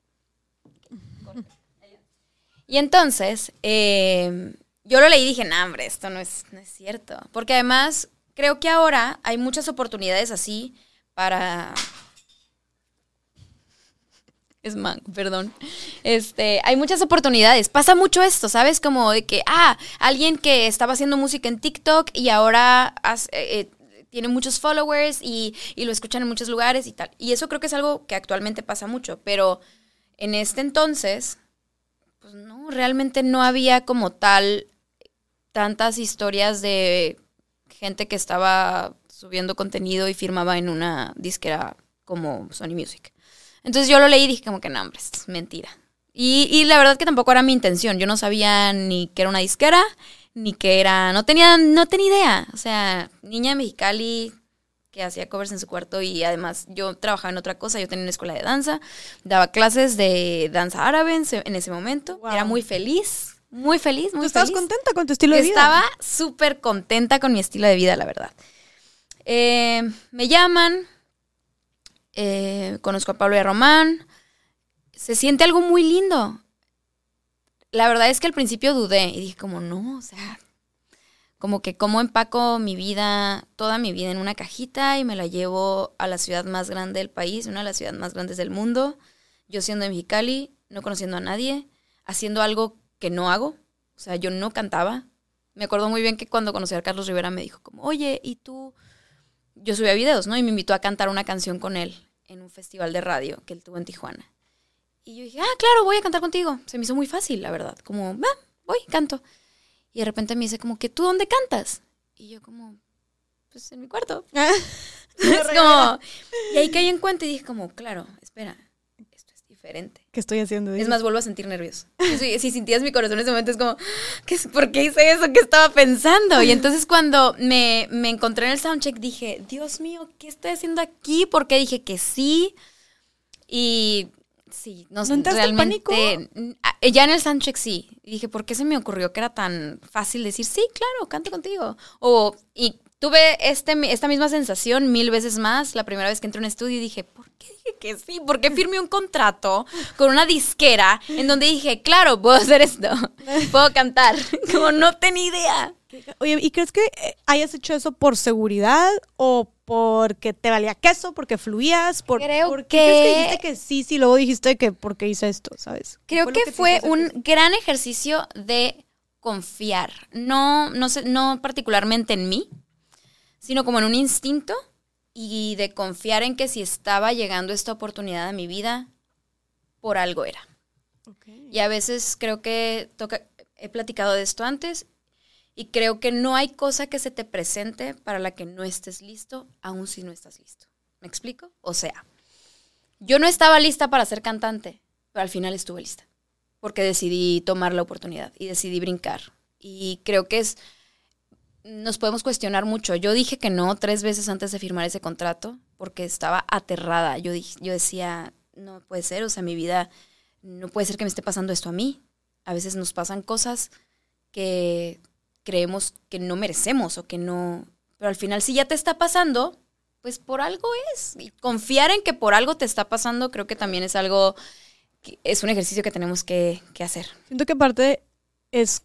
Y entonces, eh, yo lo leí y dije, no, hombre, esto no es, no es cierto. Porque además, creo que ahora hay muchas oportunidades así para... Es man, perdón. Este, hay muchas oportunidades. Pasa mucho esto, ¿sabes? Como de que, ah, alguien que estaba haciendo música en TikTok y ahora eh, eh, tiene muchos followers y, y lo escuchan en muchos lugares y tal. Y eso creo que es algo que actualmente pasa mucho. Pero en este entonces, pues no, realmente no había como tal tantas historias de gente que estaba subiendo contenido y firmaba en una disquera como Sony Music. Entonces yo lo leí y dije como que no, hombre, es mentira. Y, y la verdad que tampoco era mi intención. Yo no sabía ni que era una disquera, ni que era... No tenía, no tenía idea. O sea, niña de Mexicali que hacía covers en su cuarto y además yo trabajaba en otra cosa. Yo tenía una escuela de danza, daba clases de danza árabe en ese, en ese momento. Wow. Era muy feliz, muy feliz, muy ¿Tú estabas feliz. contenta con tu estilo de vida? Estaba súper contenta con mi estilo de vida, la verdad. Eh, me llaman, eh, conozco a Pablo y a Román. Se siente algo muy lindo. La verdad es que al principio dudé y dije como, no, o sea, como que cómo empaco mi vida, toda mi vida en una cajita y me la llevo a la ciudad más grande del país, una de las ciudades más grandes del mundo, yo siendo de Mexicali, no conociendo a nadie, haciendo algo que no hago, o sea, yo no cantaba. Me acuerdo muy bien que cuando conocí a Carlos Rivera me dijo como, oye, ¿y tú? Yo subía videos, ¿no? Y me invitó a cantar una canción con él en un festival de radio que él tuvo en Tijuana. Y yo dije, ah, claro, voy a cantar contigo. Se me hizo muy fácil, la verdad. Como, va, voy, canto. Y de repente me dice como que, ¿tú dónde cantas? Y yo como, pues en mi cuarto. es como, y ahí caí en cuenta y dije como, claro, espera, diferente. ¿Qué estoy haciendo? Es más, vuelvo a sentir nervioso. Si, si sintías mi corazón en ese momento es como, ¿qué, ¿por qué hice eso? ¿Qué estaba pensando? Y entonces cuando me, me encontré en el soundcheck dije, Dios mío, ¿qué estoy haciendo aquí? ¿Por qué dije que sí? Y sí, no, ¿No en realmente... Ya en el soundcheck sí. Y dije, ¿por qué se me ocurrió que era tan fácil decir, sí, claro, canto contigo? O, y tuve este, esta misma sensación mil veces más la primera vez que entré a un estudio y dije, ¿por qué dije que sí? ¿Por qué firmé un contrato con una disquera en donde dije, claro, puedo hacer esto, puedo cantar? Como no tenía idea. Oye, ¿y crees que eh, hayas hecho eso por seguridad o porque te valía queso, porque fluías? Por, Creo ¿por qué que- crees que dijiste que sí, sí, luego dijiste que por qué hice esto, ¿sabes? ¿Qué Creo que te fue un que gran ejercicio de confiar. No, no sé, no particularmente en mí, sino como en un instinto y de confiar en que si estaba llegando esta oportunidad a mi vida, por algo era. Y a veces creo que toca, he platicado de esto antes y creo que no hay cosa que se te presente para la que no estés listo, aun si no estás listo. ¿Me explico? O sea, yo no estaba lista para ser cantante, pero al final estuve lista, porque decidí tomar la oportunidad y decidí brincar. Y creo que es, nos podemos cuestionar mucho. Yo dije que no tres veces antes de firmar ese contrato, porque estaba aterrada. Yo, dije, yo decía, no puede ser, o sea, mi vida, no puede ser que me esté pasando esto a mí. A veces nos pasan cosas que creemos que no merecemos o que no... Pero al final, si ya te está pasando, pues por algo es. Y confiar en que por algo te está pasando, creo que también es algo, es un ejercicio que tenemos que, que hacer. Siento que parte es,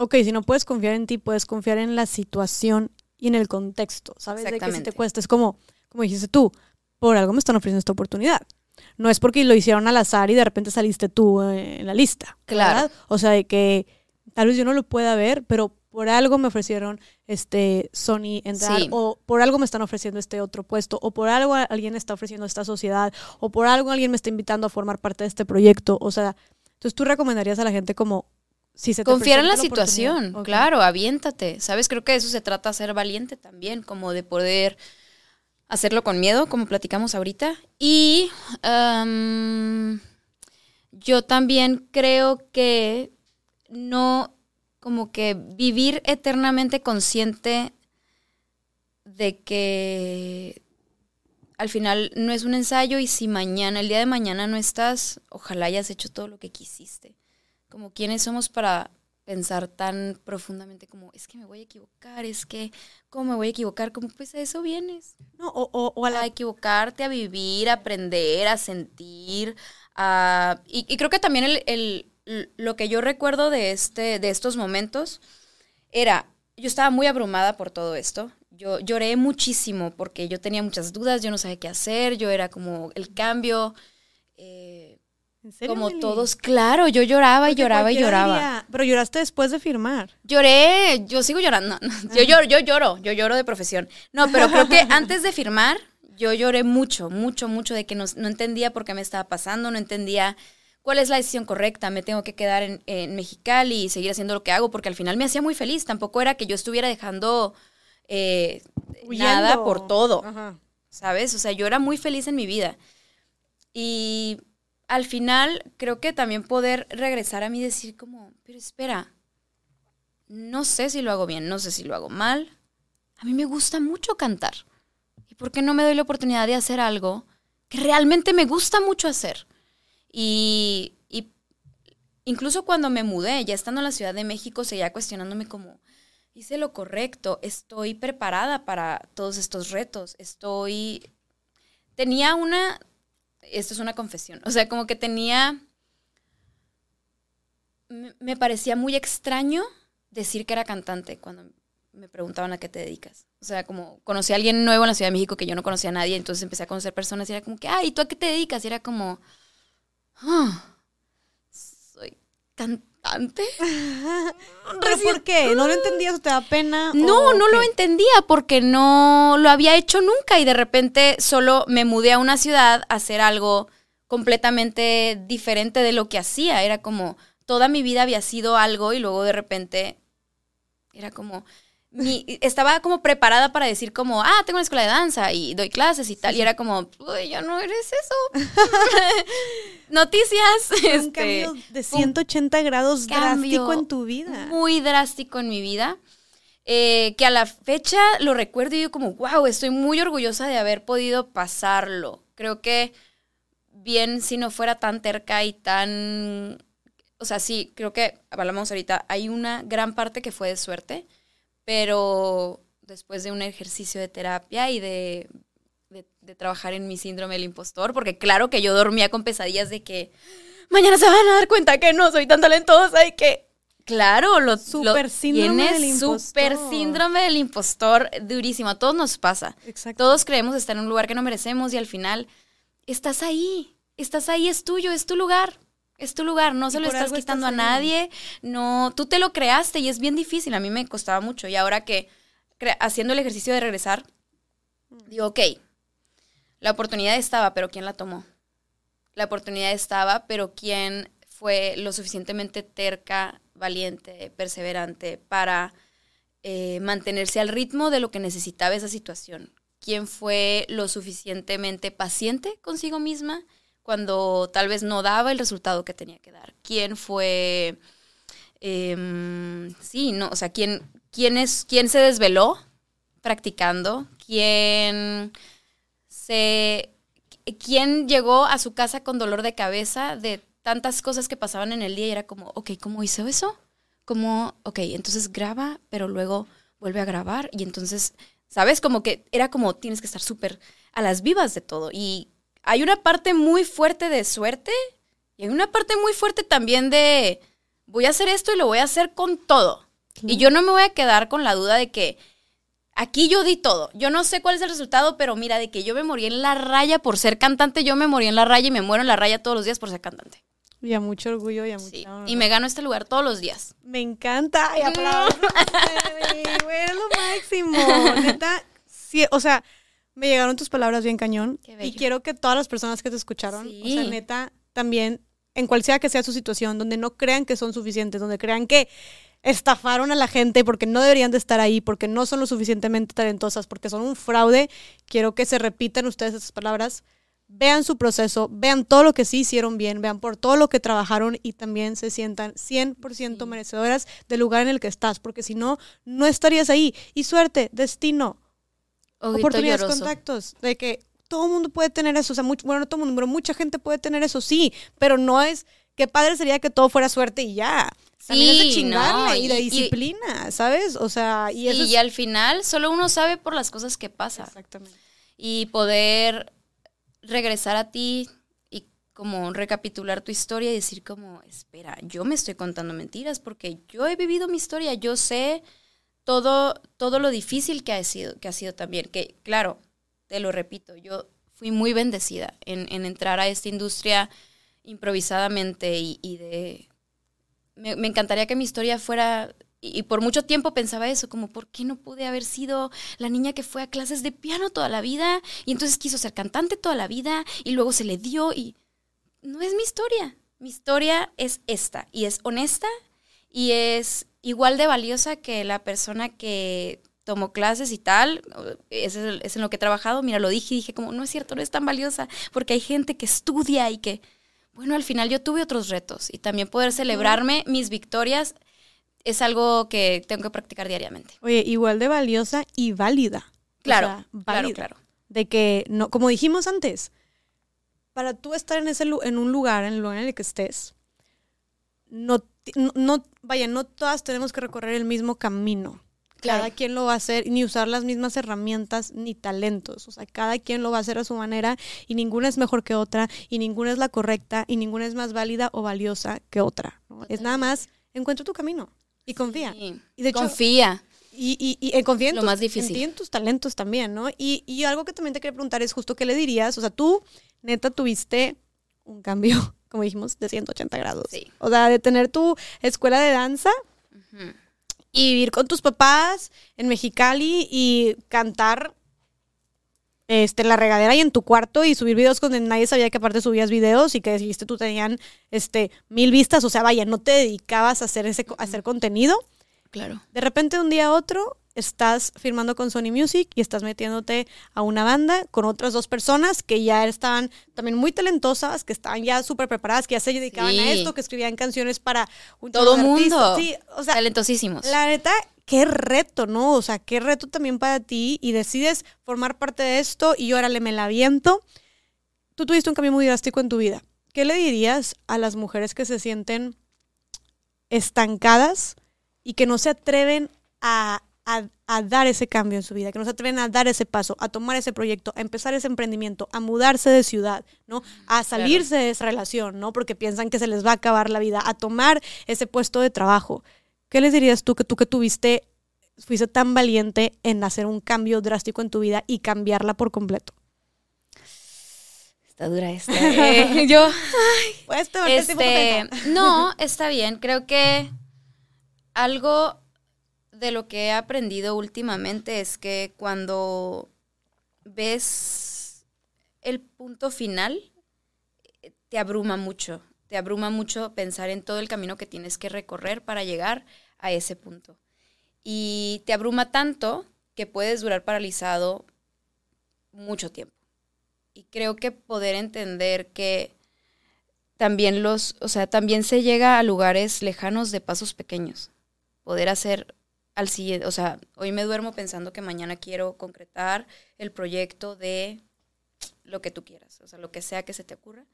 ok, si no puedes confiar en ti, puedes confiar en la situación y en el contexto, ¿sabes? De que si te cuesta, es como, como dijiste tú, por algo me están ofreciendo esta oportunidad. No es porque lo hicieron al azar y de repente saliste tú eh, en la lista. Claro. ¿verdad? O sea, de que tal vez yo no lo pueda ver, pero por algo me ofrecieron este Sony entrar Sí. o por algo me están ofreciendo este otro puesto o por algo alguien está ofreciendo esta sociedad o por algo alguien me está invitando a formar parte de este proyecto. O sea, entonces tú recomendarías a la gente como si se te Confiar en la situación, claro, aviéntate. ¿Sabes? Creo que de eso se trata, ser valiente también, como de poder hacerlo con miedo, como platicamos ahorita. Y yo también creo que no, como que vivir eternamente consciente de que al final no es un ensayo y si mañana, el día de mañana no estás, ojalá hayas hecho todo lo que quisiste. Como quiénes somos para pensar tan profundamente como, es que me voy a equivocar, es que, ¿cómo me voy a equivocar? Como, pues a eso vienes. No, o, o- o a la A equivocarte, a vivir, a aprender, a sentir. a- y, y creo que también el, el- lo que yo recuerdo de, este, de estos momentos era, yo estaba muy abrumada por todo esto. Yo lloré muchísimo porque yo tenía muchas dudas, yo no sabía qué hacer, yo era como el cambio. eh, ¿En serio, como todos, claro, yo lloraba y Porque lloraba y lloraba. pero lloraste después de firmar. Lloré, yo sigo llorando. no, no, Yo lloro, yo lloro, yo lloro de profesión. No, pero creo que antes de firmar, yo lloré mucho, mucho, mucho de que no, no entendía por qué me estaba pasando, no entendía cuál es la decisión correcta, me tengo que quedar en, en Mexicali y seguir haciendo lo que hago, porque al final me hacía muy feliz. Tampoco era que yo estuviera dejando eh, nada por todo. Ajá. ¿sabes? O sea, yo era muy feliz en mi vida. Y al final creo que también poder regresar a mí y decir como, pero espera, no sé si lo hago bien, no sé si lo hago mal. A mí me gusta mucho cantar. ¿Y por qué no me doy la oportunidad de hacer algo que realmente me gusta mucho hacer? Y, y incluso cuando me mudé, ya estando en la Ciudad de México, seguía cuestionándome como, hice lo correcto, estoy preparada para todos estos retos, estoy... Tenía una... Esto es una confesión, o sea, como que tenía... Me, parecía muy extraño decir que era cantante cuando me preguntaban a qué te dedicas. O sea, como conocí a alguien nuevo en la Ciudad de México que yo no conocía a nadie, entonces empecé a conocer personas y era como que, ay, ¿y tú a qué te dedicas? Y era como, "Ah, soy cantante. ¿Pero por qué? ¿No lo entendías o te da pena? No, no qué? lo entendía porque no lo había hecho nunca y de repente solo me mudé a una ciudad a hacer algo completamente diferente de lo que hacía. Era como toda mi vida había sido algo y luego de repente era como mi- estaba como preparada para decir como, ah, tengo una escuela de danza y doy clases y tal. Y era como, uy, ya no eres eso. Noticias. Un este, cambio de fue un 180 grados drástico en tu vida. muy drástico en mi vida. eh, que a la fecha lo recuerdo y digo como, wow, estoy muy orgullosa de haber podido pasarlo. Creo que bien si no fuera tan terca y tan... O sea, sí, creo que hablamos ahorita, hay una gran parte que fue de suerte, pero después de un ejercicio de terapia y de, de, de trabajar en mi síndrome del impostor, porque claro que yo dormía con pesadillas de que mañana se van a dar cuenta que no soy tan talentosa y que Claro, lo Súper lo- síndrome tienes del impostor. síndrome del impostor durísimo. A todos nos pasa. Exacto. Todos creemos estar en un lugar que no merecemos y al final estás ahí. Estás ahí, es tuyo, es tu lugar. Es tu lugar, no Y se lo estás quitando estás a nadie. No, tú te lo creaste y es bien difícil. A mí me costaba mucho. Y ahora que haciendo el ejercicio de regresar, digo, ok, la oportunidad estaba, pero ¿quién la tomó? La oportunidad estaba, pero ¿quién fue lo suficientemente terca, valiente, perseverante para eh, mantenerse al ritmo de lo que necesitaba esa situación? ¿Quién fue lo suficientemente paciente consigo misma cuando tal vez no daba el resultado que tenía que dar? ¿Quién fue... em, sí, no, o sea, ¿quién, quién, es, quién se desveló practicando? ¿Quién se quién llegó a su casa con dolor de cabeza de tantas cosas que pasaban en el día y era como, ok, ¿cómo hizo eso? Como, ok, entonces graba, pero luego vuelve a grabar y entonces, ¿sabes? Como que era como tienes que estar súper a las vivas de todo y hay una parte muy fuerte de suerte y hay una parte muy fuerte también de voy a hacer esto y lo voy a hacer con todo. Y yo no me voy a quedar con la duda de que aquí yo di todo. Yo no sé cuál es el resultado, pero mira, de que yo me morí en la raya por ser cantante, yo me morí en la raya y me muero en la raya todos los días por ser cantante. Y a mucho orgullo y a mucho Sí. honor. Y me gano este lugar todos los días. Me encanta. Y aplausos. Güey, lo máximo. Neta, sí, o sea, me llegaron tus palabras bien cañón. Qué Y quiero que todas las personas que te escucharon, o sea, neta, también, en cual sea que sea su situación, donde no crean que son suficientes, donde crean que estafaron a la gente porque no deberían de estar ahí, porque no son lo suficientemente talentosas, porque son un fraude, quiero que se repitan ustedes esas palabras. Vean su proceso, vean todo lo que sí hicieron bien, vean por todo lo que trabajaron y también se sientan 100% merecedoras del lugar en el que estás, porque si no, no estarías ahí. Y suerte, destino, Ojito oportunidades, lloroso. contactos, de que todo el mundo puede tener eso, o sea, mucho, bueno, no todo el mundo, pero mucha gente puede tener eso, sí, pero no es, qué padre sería que todo fuera suerte y ya. También es de chingarle no, y de y- y- disciplina, ¿sabes? O sea, y eso y, es... al final solo uno sabe por las cosas que pasan. Exactamente. y poder regresar a ti y como recapitular tu historia y decir como, espera, yo me estoy contando mentiras porque yo he vivido mi historia, yo sé todo, todo lo difícil que ha sido, que ha sido también, que claro, te lo repito, yo fui muy bendecida en, en entrar a esta industria improvisadamente y, y de... Me, encantaría que mi historia fuera... Y, por mucho tiempo pensaba eso, como, ¿por qué no pude haber sido la niña que fue a clases de piano toda la vida y entonces quiso ser cantante toda la vida y luego se le dio y no es mi historia. Mi historia es esta y es honesta y es igual de valiosa que la persona que tomó clases y tal. Es en lo que he trabajado. Mira, lo dije y dije como, no es cierto, no es tan valiosa porque hay gente que estudia y que, bueno, al final yo tuve otros retos y también poder celebrarme mis victorias es algo que tengo que practicar diariamente. Oye, igual de valiosa y válida. O Claro, sea, claro, válida. claro. De que, no, como dijimos antes, para tú estar en, ese, en un lugar, en el lugar en el que estés, no, no- vaya, no todas tenemos que recorrer el mismo camino. Claro. Cada quien lo va a hacer, ni usar las mismas herramientas ni talentos. O sea, cada quien lo va a hacer a su manera y ninguna es mejor que otra y ninguna es la correcta y ninguna es más válida o valiosa que otra. ¿no? Es nada más, encuentra tu camino y confía. Sí. Y de hecho- Confía. Y, y, y eh, confía en Lo tus, más difícil. en tus talentos también, ¿no? Y, y algo que también te quería preguntar es justo qué le dirías. O sea, tú, neta, tuviste un cambio, como dijimos, de 180 grados. Sí. O sea, de tener tu escuela de danza. Y vivir con tus papás en Mexicali y cantar este, en la regadera y en tu cuarto y subir videos donde nadie sabía que aparte subías videos y que dijiste tú tenían este, mil vistas. O sea, vaya, no te dedicabas a hacer, ese, a hacer contenido. Claro. De repente, de un día a otro, estás firmando con Sony Music y estás metiéndote a una banda con otras dos personas que ya estaban también muy talentosas, que estaban ya súper preparadas, que ya se dedicaban a esto, que escribían canciones para un Todo mundo. artistas. Sí, o sea, Talentosísimos. la neta, qué reto, ¿no? O sea, qué reto también para ti y decides formar parte de esto y órale, me la aviento. Tú tuviste un cambio muy drástico en tu vida. ¿Qué le dirías a las mujeres que se sienten estancadas y que no se atreven a, a, a dar ese cambio en su vida, que no se atreven a dar ese paso, a tomar ese proyecto, a empezar ese emprendimiento, a mudarse de ciudad, ¿no? A salirse de esa relación, ¿no? Porque piensan que se les va a acabar la vida, a tomar ese puesto de trabajo. ¿Qué les dirías tú que tú que tuviste, fuiste tan valiente en hacer un cambio drástico en tu vida y cambiarla por completo? Está dura esta. eh. yo, Pues este, no, está bien. Creo que algo de lo que he aprendido últimamente es que cuando ves el punto final, te abruma mucho. Te abruma mucho pensar en todo el camino que tienes que recorrer para llegar a ese punto. Y te abruma tanto que puedes durar paralizado mucho tiempo. Y creo que poder entender que también los, o sea, también se llega a lugares lejanos de pasos pequeños. Poder hacer o sea, hoy me duermo pensando que mañana quiero concretar el proyecto de lo que tú quieras, o sea, lo que sea que se te ocurra.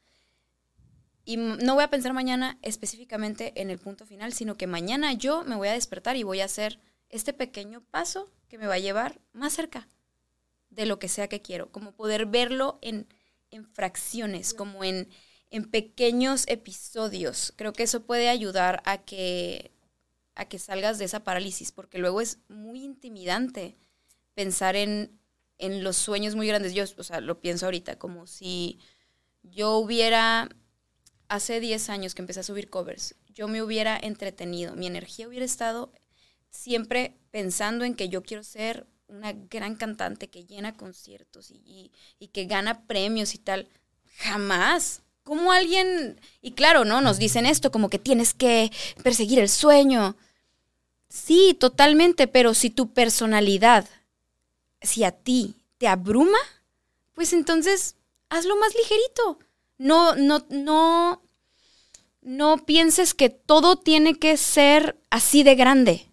Y no voy a pensar mañana específicamente en el punto final, sino que mañana yo me voy a despertar y voy a hacer este pequeño paso que me va a llevar más cerca de lo que sea que quiero, como poder verlo en, en fracciones, como en, en pequeños episodios. Creo que eso puede ayudar a que, a que salgas de esa parálisis, porque luego es muy intimidante pensar en, en los sueños muy grandes. Yo, o sea, lo pienso ahorita, como si yo hubiera, hace 10 años que empecé a subir covers, yo me hubiera entretenido, mi energía hubiera estado siempre pensando en que yo quiero ser una gran cantante que llena conciertos y, y- y que gana premios y tal. Jamás. Como alguien, y claro, ¿no? Nos dicen esto, como que tienes que perseguir el sueño. Sí, totalmente, pero si tu personalidad, si a ti te abruma, pues entonces hazlo más ligerito. No, no, no, no pienses que todo tiene que ser así de grande.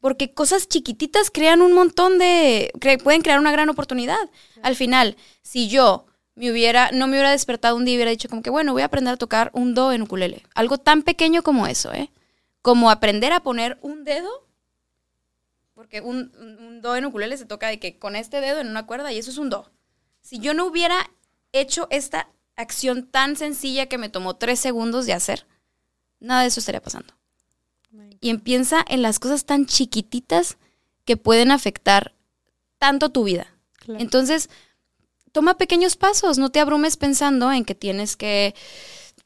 Porque cosas chiquititas crean un montón de. cre- pueden crear una gran oportunidad. Al final, si yo me hubiera, no me hubiera despertado un día y hubiera dicho como que, bueno, voy a aprender a tocar un do en ukulele. Algo tan pequeño como eso, ¿eh? Como aprender a poner un dedo. Porque un, do en ukulele se toca de que con este dedo en una cuerda y eso es un do. Si yo no hubiera hecho esta acción tan sencilla que me tomó tres segundos de hacer, nada de eso estaría pasando y piensa en las cosas tan chiquititas que pueden afectar tanto tu vida. Claro. Entonces, toma pequeños pasos, no te abrumes pensando en que tienes que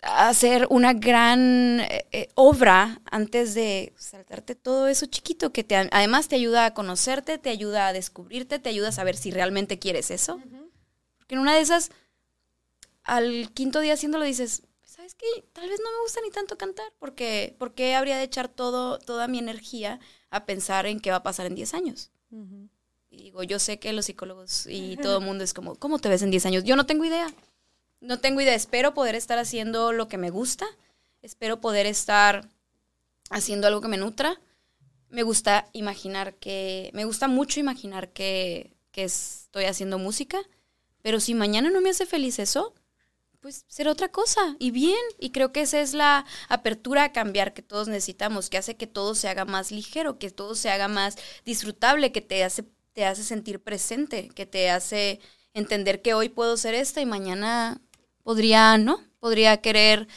hacer una gran eh, eh, obra antes de saltarte todo eso chiquito que te, además te ayuda a conocerte, te ayuda a descubrirte, te ayuda a saber si realmente quieres eso. Porque en una de esas, al quinto día haciéndolo dices, ¿sabes qué? Tal vez no me gusta ni tanto cantar, porque ¿por qué habría de echar todo, toda mi energía a pensar en qué va a pasar en 10 años? Y digo, yo sé que los psicólogos y todo el mundo es como, ¿cómo te ves en 10 años? Yo no tengo idea. No tengo idea. Espero poder estar haciendo lo que me gusta. Espero poder estar haciendo algo que me nutra. Me gusta imaginar que, me gusta mucho imaginar que, que estoy haciendo música, pero si mañana no me hace feliz eso, pues será otra cosa y bien. Y creo que esa es la apertura a cambiar que todos necesitamos, que hace que todo se haga más ligero, que todo se haga más disfrutable, que te hace, te hace sentir presente, que te hace entender que hoy puedo ser esta y mañana podría, ¿no? Podría querer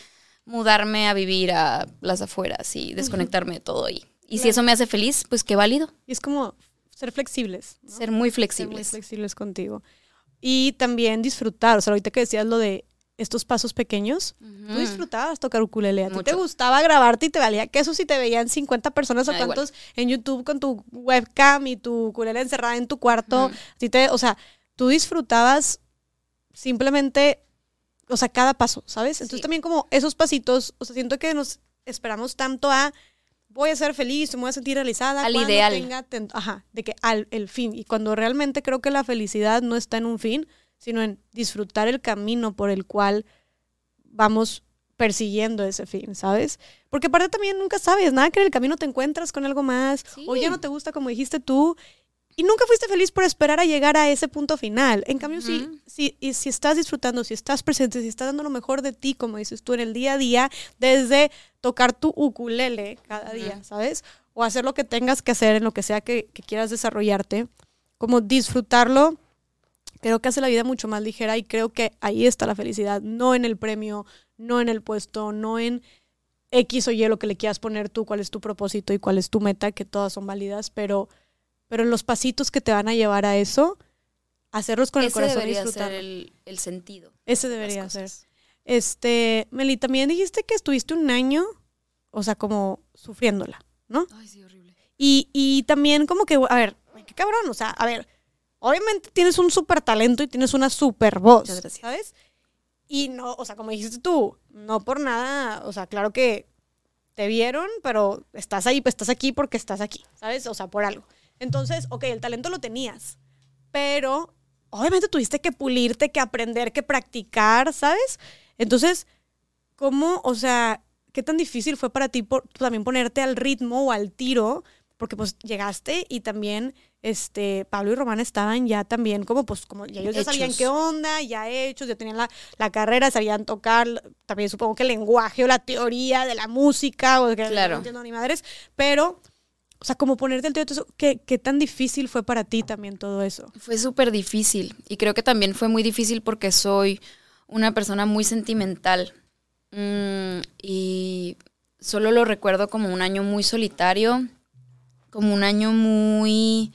mudarme a vivir a las afueras y desconectarme de todo. Y, y si eso me hace feliz, pues qué válido. Y es como ser flexibles. ¿no? Ser muy Ser muy flexibles. flexibles contigo. Y también disfrutar. O sea, ahorita que decías lo de estos pasos pequeños, tú disfrutabas tocar ukulele. A ti te gustaba grabarte y te valía que eso si te veían 50 personas o Me da igual. cuantos en YouTube con tu webcam y tu ukulele encerrada en tu cuarto. A ti te, o sea, tú disfrutabas simplemente, o sea, cada paso, ¿sabes? Entonces Sí. también como esos pasitos, o sea, siento que nos esperamos tanto a voy a ser feliz, me voy a sentir realizada. Al cuando ideal. tenga ten- ajá, de que al el fin. Y cuando realmente creo que la felicidad no está en un fin, sino en disfrutar el camino por el cual vamos persiguiendo ese fin, ¿sabes? Porque aparte también nunca sabes, nada que en el camino te encuentras con algo más, o ya no te gusta como dijiste tú, y nunca fuiste feliz por esperar a llegar a ese punto final. En cambio, si, Ujú. si, y si estás disfrutando, si estás presente, si estás dando lo mejor de ti, como dices tú, en el día a día, desde tocar tu ukulele cada día. ¿sabes? o hacer lo que tengas que hacer en lo que sea que, que quieras desarrollarte, como disfrutarlo, creo que hace la vida mucho más ligera y creo que ahí está la felicidad, no en el premio, no en el puesto, no en X o Y lo que le quieras poner tú, cuál es tu propósito y cuál es tu meta, que todas son válidas, pero, pero los pasitos que te van a llevar a eso, hacerlos con el corazón y debería ser disfrutarlo. el, el sentido. Ese debería ser. Este, Meli, también dijiste que estuviste un año, o sea, como sufriéndola, ¿no? Ay, sí, horrible. Y, y también como que, a ver, qué cabrón, o sea, a ver, obviamente tienes un súper talento y tienes una súper voz. ¿sabes? Y no, o sea, como dijiste tú, no por nada, o sea, claro que te vieron, pero estás ahí, pues estás aquí porque estás aquí, ¿sabes? O sea, por algo. Entonces, ok, el talento lo tenías, pero obviamente tuviste que pulirte, que aprender, que practicar, ¿sabes? Entonces, ¿cómo, o sea, qué tan difícil fue para ti por- también ponerte al ritmo o al tiro? Porque pues llegaste y también este Pablo y Román estaban ya también como pues como ya ellos ya sabían qué onda, ya hechos, ya tenían la, la carrera, sabían tocar, también supongo que el lenguaje o la teoría de la música o que Claro. no entiendo ni madres, pero o sea, como ponerte el eso, ¿qué, qué tan difícil fue para ti también todo eso? Fue súper difícil y creo que también fue muy difícil porque soy una persona muy sentimental Mm, y solo lo recuerdo como un año muy solitario, como un año muy...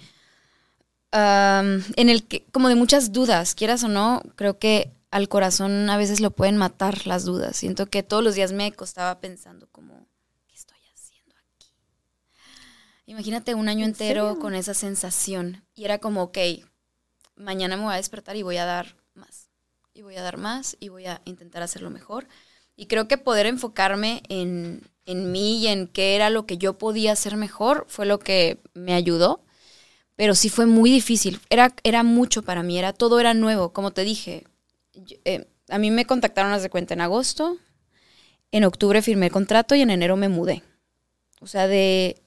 am, en el que, como de muchas dudas, quieras o no, creo que al corazón a veces lo pueden matar las dudas. Siento que todos los días me costaba pensando como, ¿qué estoy haciendo aquí? Imagínate un año ¿En entero serio? con esa sensación. Y era como, ok, mañana me voy a despertar y voy a dar más. Y voy a dar más y voy a intentar hacerlo mejor. Y creo que poder enfocarme en, en mí y en qué era lo que yo podía hacer mejor fue lo que me ayudó. Pero sí fue muy difícil. Era, era mucho para mí, era, todo era nuevo. Como te dije, yo- eh, a mí me contactaron las de cuenta en agosto, en octubre firmé el contrato y en enero me mudé. O sea, de,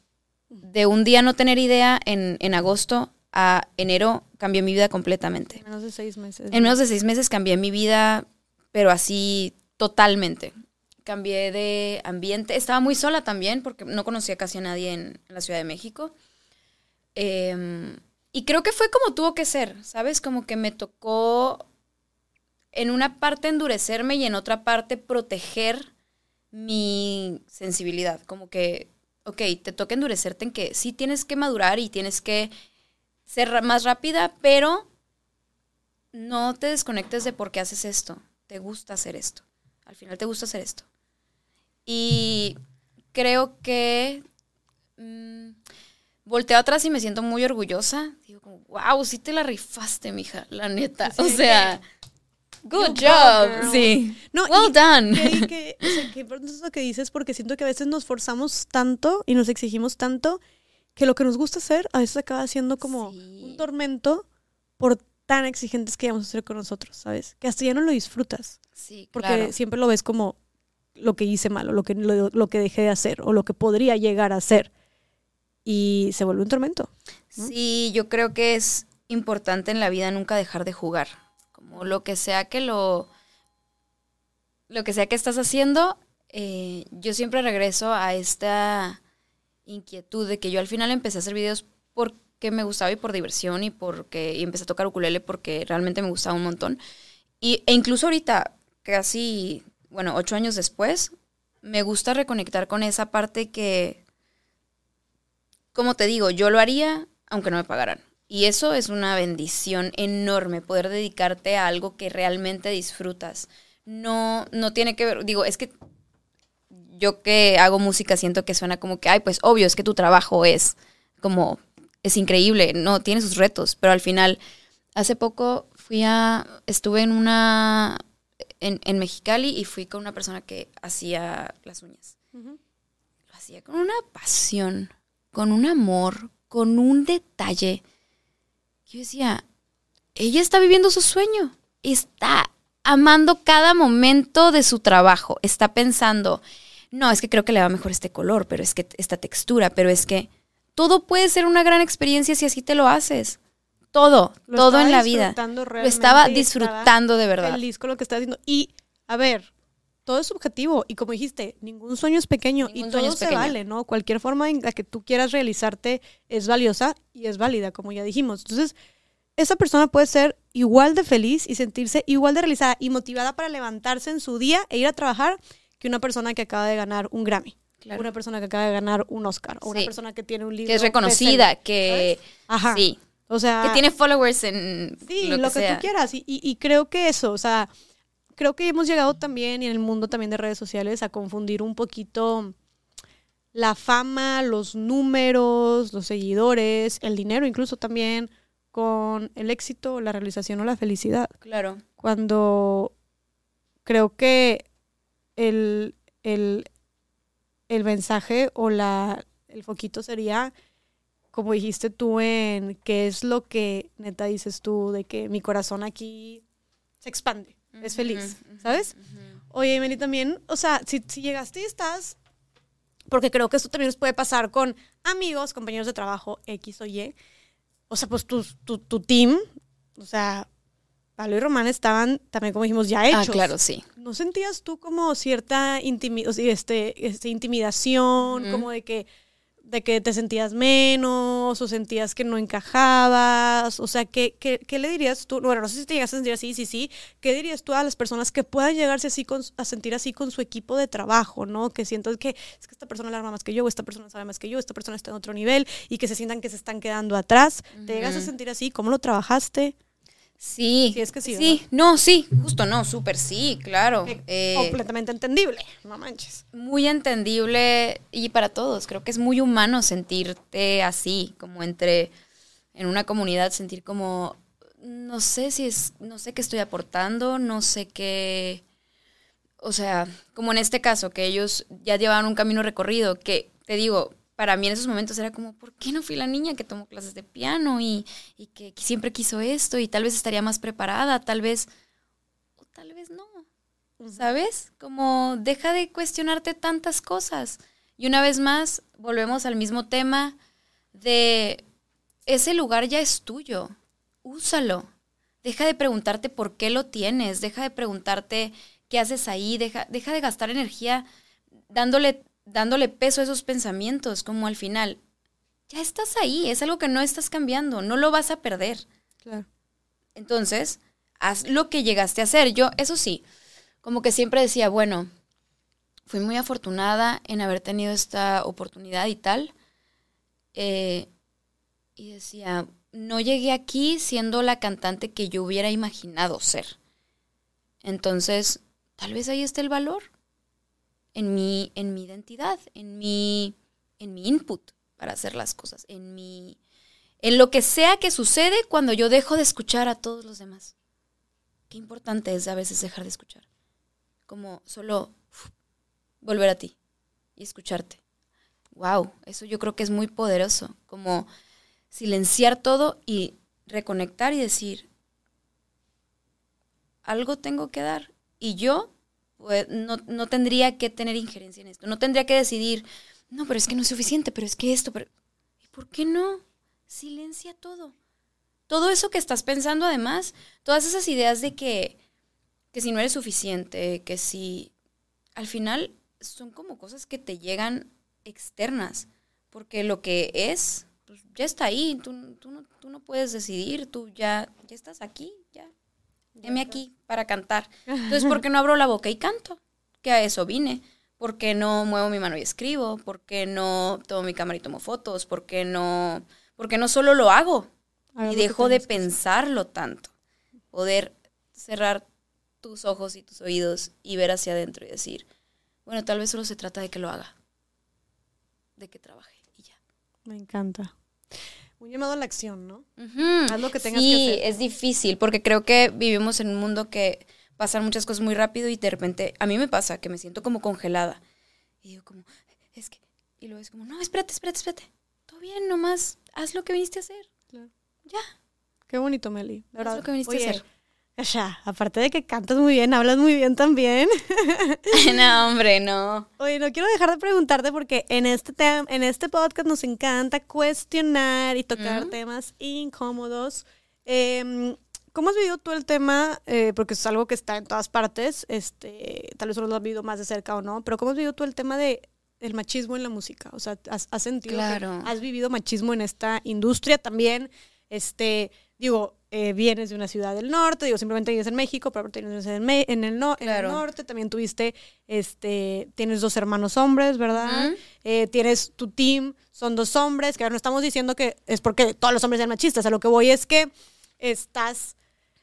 de un día no tener idea en, en agosto a enero cambió mi vida completamente. En menos de seis meses. En menos de seis meses cambié mi vida, pero así totalmente. Cambié de ambiente. Estaba muy sola también porque no conocía casi a nadie en, en la Ciudad de México. Em, y creo que fue como tuvo que ser, ¿sabes? Como que me tocó en una parte endurecerme y en otra parte proteger mi sensibilidad. Como que, ok, te toca endurecerte en que sí tienes que madurar y tienes que ser más rápida, pero no te desconectes de por qué haces esto. Te gusta hacer esto. Al final te gusta hacer esto. Y creo que mm, volteo atrás y me siento muy orgullosa. Digo como, wow, sí te la rifaste, mija, la neta. O sea, good You job. Sí. No, well y- done. que, que, o sea, que importante es lo que dices porque siento que a veces nos forzamos tanto y nos exigimos tanto que lo que nos gusta hacer a veces acaba siendo como Sí. un tormento por tan exigentes que vamos a ser con nosotros, ¿sabes? Que hasta ya no lo disfrutas Sí, porque claro. siempre lo ves como lo que hice mal o lo que, lo, lo que dejé de hacer o lo que podría llegar a ser y se vuelve un tormento. ¿no? Sí, yo creo que es importante en la vida nunca dejar de jugar. Como lo que sea que lo. Lo que sea que estás haciendo, eh, yo siempre regreso a esta inquietud de que yo al final empecé a hacer videos porque me gustaba y por diversión y porque y empecé a tocar ukulele porque realmente me gustaba un montón. Y, e incluso ahorita, casi, bueno, ocho años después, me gusta reconectar con esa parte que, como te digo, yo lo haría aunque no me pagaran. Y eso es una bendición enorme, poder dedicarte a algo que realmente disfrutas. No, no tiene que ver, digo, es que yo que hago música siento que suena como que, ay, pues obvio, es que tu trabajo es como, es increíble, no, tiene sus retos, pero al final, hace poco fui a, estuve en una, en, en Mexicali y fui con una persona que hacía las uñas lo hacía con una pasión, con un amor, con un detalle. Yo decía, ella está viviendo su sueño, está amando cada momento de su trabajo, está pensando, no, es que creo que le va mejor este color, pero es que esta textura, pero es que todo puede ser una gran experiencia si así te lo haces. Todo, Lo todo en la vida. Lo estaba realmente y estaba disfrutando de verdad. Feliz con lo que está haciendo. Y, a ver, todo es subjetivo y como dijiste, ningún sueño es pequeño Ningún y todo se pequeño. vale, ¿no? Cualquier forma en la que tú quieras realizarte es valiosa y es válida, como ya dijimos. Entonces, esa persona puede ser igual de feliz y sentirse igual de realizada y motivada para levantarse en su día e ir a trabajar que una persona que acaba de ganar un Grammy, Claro. una persona que acaba de ganar un Oscar o una persona que tiene un libro que es reconocida, que Ajá. sí, O sea, que tiene followers en Sí, lo lo que, tú quieras. Y, y- y creo que eso, o sea, creo que hemos llegado también, y en el mundo también de redes sociales, a confundir un poquito la fama, los números, los seguidores, el dinero incluso también, con el éxito, la realización o la felicidad. Claro. Cuando creo que el, el, el mensaje o la, el foquito sería, como dijiste tú, en qué es lo que neta dices tú, de que mi corazón aquí se expande, es feliz, Ujú, ujú, ¿sabes? Oye, Meli, también, o sea, si, si llegaste y estás, porque creo que esto también nos puede pasar con amigos, compañeros de trabajo, X o Y, o sea, pues tu, tu, tu team, o sea, Pablo y Román estaban también, como dijimos, ya hechos. Ah, claro, sí. ¿No sentías tú como cierta intimi- este, este, intimidación, como de que, de que te sentías menos o sentías que no encajabas? O sea, ¿qué, qué, qué le dirías tú? Bueno, no sé si te llegas a sentir así, sí, sí. ¿Qué dirías tú a las personas que puedan llegarse así con, a sentir así con su equipo de trabajo, ¿no? Que sientas que es que esta persona le arma más que yo, o esta persona sabe más que yo, esta persona está en otro nivel y que se sientan que se están quedando atrás. ¿Te llegas a sentir así? ¿Cómo lo trabajaste? Sí. Sí, es que sí, Sí, no, sí, justo no, súper sí, claro. Eh, Completamente entendible, no manches. muy entendible y para todos. Creo que es muy humano sentirte así, como entre en una comunidad, sentir como no sé si es, no sé qué estoy aportando, no sé qué, o sea, como en este caso, que ellos ya llevaban un camino recorrido, que te digo, para mí en esos momentos era como, ¿por qué no fui la niña que tomó clases de piano y, y que siempre quiso esto y tal vez estaría más preparada, tal vez, o tal vez no? ¿Sabes? Como deja de cuestionarte tantas cosas. Y una vez más, volvemos al mismo tema de ese lugar ya es tuyo. Úsalo. Deja de preguntarte por qué lo tienes. Deja de preguntarte qué haces ahí. Deja, deja de gastar energía dándole, dándole peso a esos pensamientos. Como al final, ya estás ahí. Es algo que no estás cambiando. No lo vas a perder. Claro. Entonces, haz lo que llegaste a hacer. Yo, eso sí, como que siempre decía, bueno, fui muy afortunada en haber tenido esta oportunidad y tal. Eh, y decía, no llegué aquí siendo la cantante que yo hubiera imaginado ser. Entonces, tal vez ahí está el valor en mi, en mi identidad, en mi, en mi input para hacer las cosas, en mi, en lo que sea que sucede cuando yo dejo de escuchar a todos los demás. Qué importante es a veces dejar de escuchar. Como solo volver a ti y escucharte. Wow, eso yo creo que es muy poderoso. Como silenciar todo y reconectar y decir, algo tengo que dar. Y yo pues, no, no tendría que tener injerencia en esto. No tendría que decidir, no, pero es que no es suficiente, pero es que esto, pero... ¿Y por qué no? Silencia todo. Todo eso que estás pensando, además, todas esas ideas de que, que si no eres suficiente, que si... Al final son como cosas que te llegan externas, porque lo que es, pues ya está ahí, tú, tú, no, tú no puedes decidir, tú ya, ya estás aquí, ya. Heme aquí para cantar. Entonces, ¿por qué no abro la boca y canto? Que a eso vine. ¿Por qué no muevo mi mano y escribo? ¿Por qué no tomo mi cámara y tomo fotos? ¿Por qué no, por qué no solo lo hago? Y dejo de pensarlo tanto. Poder cerrar tus ojos y tus oídos y ver hacia adentro y decir, bueno, tal vez solo se trata de que lo haga, de que trabaje y ya. Me encanta. Un llamado a la acción, ¿no? Ujú. Haz lo que tengas sí, que hacer. es difícil porque creo que vivimos en un mundo que pasan muchas cosas muy rápido y de repente a mí me pasa que me siento como congelada. Y digo como, es que, y luego es como, no, espérate, espérate, espérate. Todo bien, nomás haz lo que viniste a hacer. Claro. Ya. Qué bonito, Meli. La Haz verdad. lo que viniste a Oye, Ya, aparte de que cantas muy bien, hablas muy bien también. no, hombre, no. Oye, no quiero dejar de preguntarte porque en este en este podcast nos encanta cuestionar y tocar temas incómodos. Em, ¿Cómo has vivido tú el tema? Eh, porque es algo que está en todas partes, este, tal vez solo lo has vivido más de cerca o no, pero ¿cómo has vivido tú el tema de el machismo en la música? O sea, ¿has, has sentido Claro. que has vivido machismo en esta industria también? Este, digo, eh, vienes de una ciudad del norte, digo, simplemente vives en México, pero aparte vienes en, Me- en el, no- en el norte, también tuviste, este, tienes dos hermanos hombres, ¿verdad? Eh, tienes tu team, son dos hombres, que ahora no estamos diciendo que es porque todos los hombres sean machistas, a lo que voy es que estás,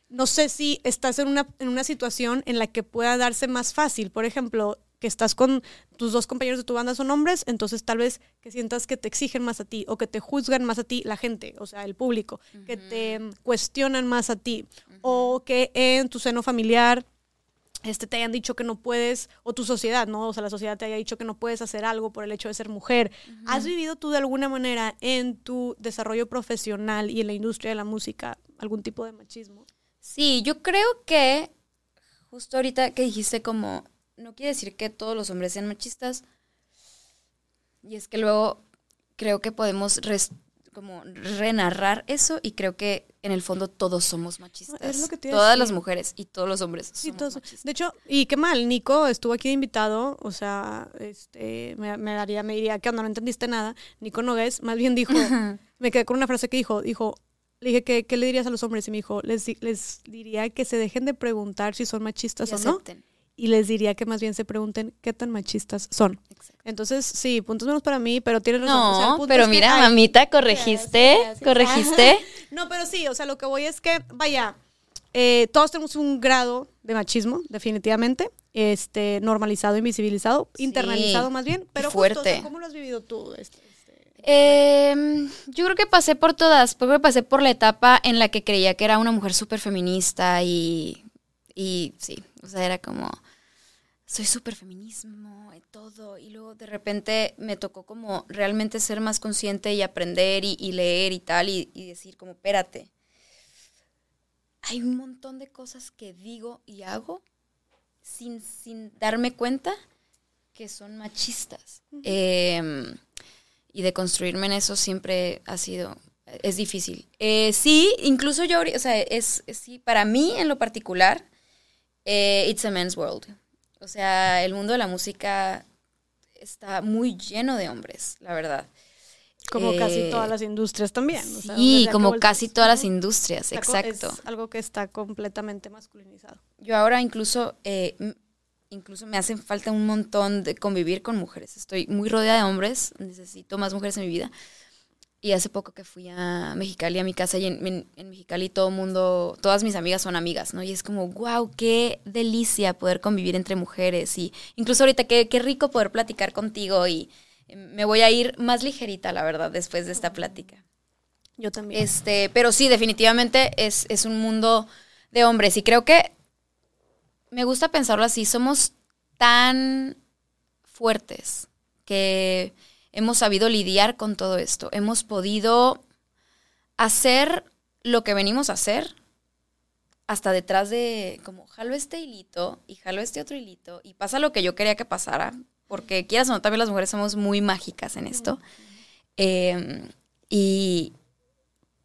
no sé si estás en una, en una situación en la que pueda darse más fácil, por ejemplo, que estás con tus dos compañeros de tu banda son hombres, entonces tal vez que sientas que te exigen más a ti o que te juzgan más a ti la gente, o sea, el público, que te cuestionan más a ti o que en tu seno familiar este, te hayan dicho que no puedes, o tu sociedad, ¿no? O sea, la sociedad te haya dicho que no puedes hacer algo por el hecho de ser mujer. ¿Has vivido tú de alguna manera en tu desarrollo profesional y en la industria de la música algún tipo de machismo? Sí, yo creo que justo ahorita que dijiste como, no quiere decir que todos los hombres sean machistas. Y es que luego creo que podemos res- como renarrar eso y creo que en el fondo todos somos machistas. Es lo que todas las mujeres y todos los hombres Sí, somos todos- machistas. De hecho, y qué mal, Nico estuvo aquí de invitado, o sea, este, me, me daría, me diría, ¿qué onda? No entendiste nada. Nico Nogués más bien dijo, me quedé con una frase que dijo, dijo, le dije, ¿qué, qué le dirías a los hombres? Y me dijo, les, di- les diría que se dejen de preguntar si son machistas Y o no, acepten. Y les diría que más bien se pregunten qué tan machistas son. Exacto. Entonces, sí, puntos menos para mí, pero tienes razón. o sea, el No, pero mira, hay- mamita, corregiste, Gracias, gracias. corregiste. No, pero sí, o sea, lo que voy es que, vaya, eh, todos tenemos un grado de machismo, definitivamente, este, normalizado, invisibilizado, Sí, internalizado más bien, pero justo, fuerte. o sea, ¿cómo lo has vivido tú? Este, este? Eh, yo creo que pasé por todas, porque pasé por la etapa en la que creía que era una mujer súper feminista y, y sí, o sea, era como, soy súper feminismo y todo, y luego de repente me tocó como realmente ser más consciente y aprender y, y leer y tal, y, y decir como, espérate, hay un montón de cosas que digo y hago sin, sin darme cuenta que son machistas. Em, y de construirme en eso siempre ha sido, es difícil. Eh, sí, incluso yo, o sea, es, es- sí, para mí en lo particular, eh, it's a men's world. O sea, el mundo de la música está muy lleno de hombres, la verdad. Como casi Eh, todas las industrias también. o Sí, donde sea como casi todas las industrias, Está exacto. Es algo que está completamente masculinizado. Yo ahora incluso, eh, incluso me hacen falta un montón de convivir con mujeres. Estoy muy rodeada de hombres, necesito más mujeres en mi vida. Y hace poco que fui a Mexicali, a mi casa, y en, en- en Mexicali todo el mundo, todas mis amigas son amigas, ¿no? Y es como, wow, qué delicia poder convivir entre mujeres. Y incluso ahorita, qué, qué rico poder platicar contigo. Y eh, me voy a ir más ligerita, la verdad, después de esta plática. Yo también. Este, pero sí, definitivamente es, es un mundo de hombres. Y creo que me gusta pensarlo así. Somos tan fuertes que hemos sabido lidiar con todo esto. Hemos podido hacer lo que venimos a hacer hasta detrás de como jalo este hilito y jalo este otro hilito y pasa lo que yo quería que pasara porque quieras o no también las mujeres somos muy mágicas en esto Eh, y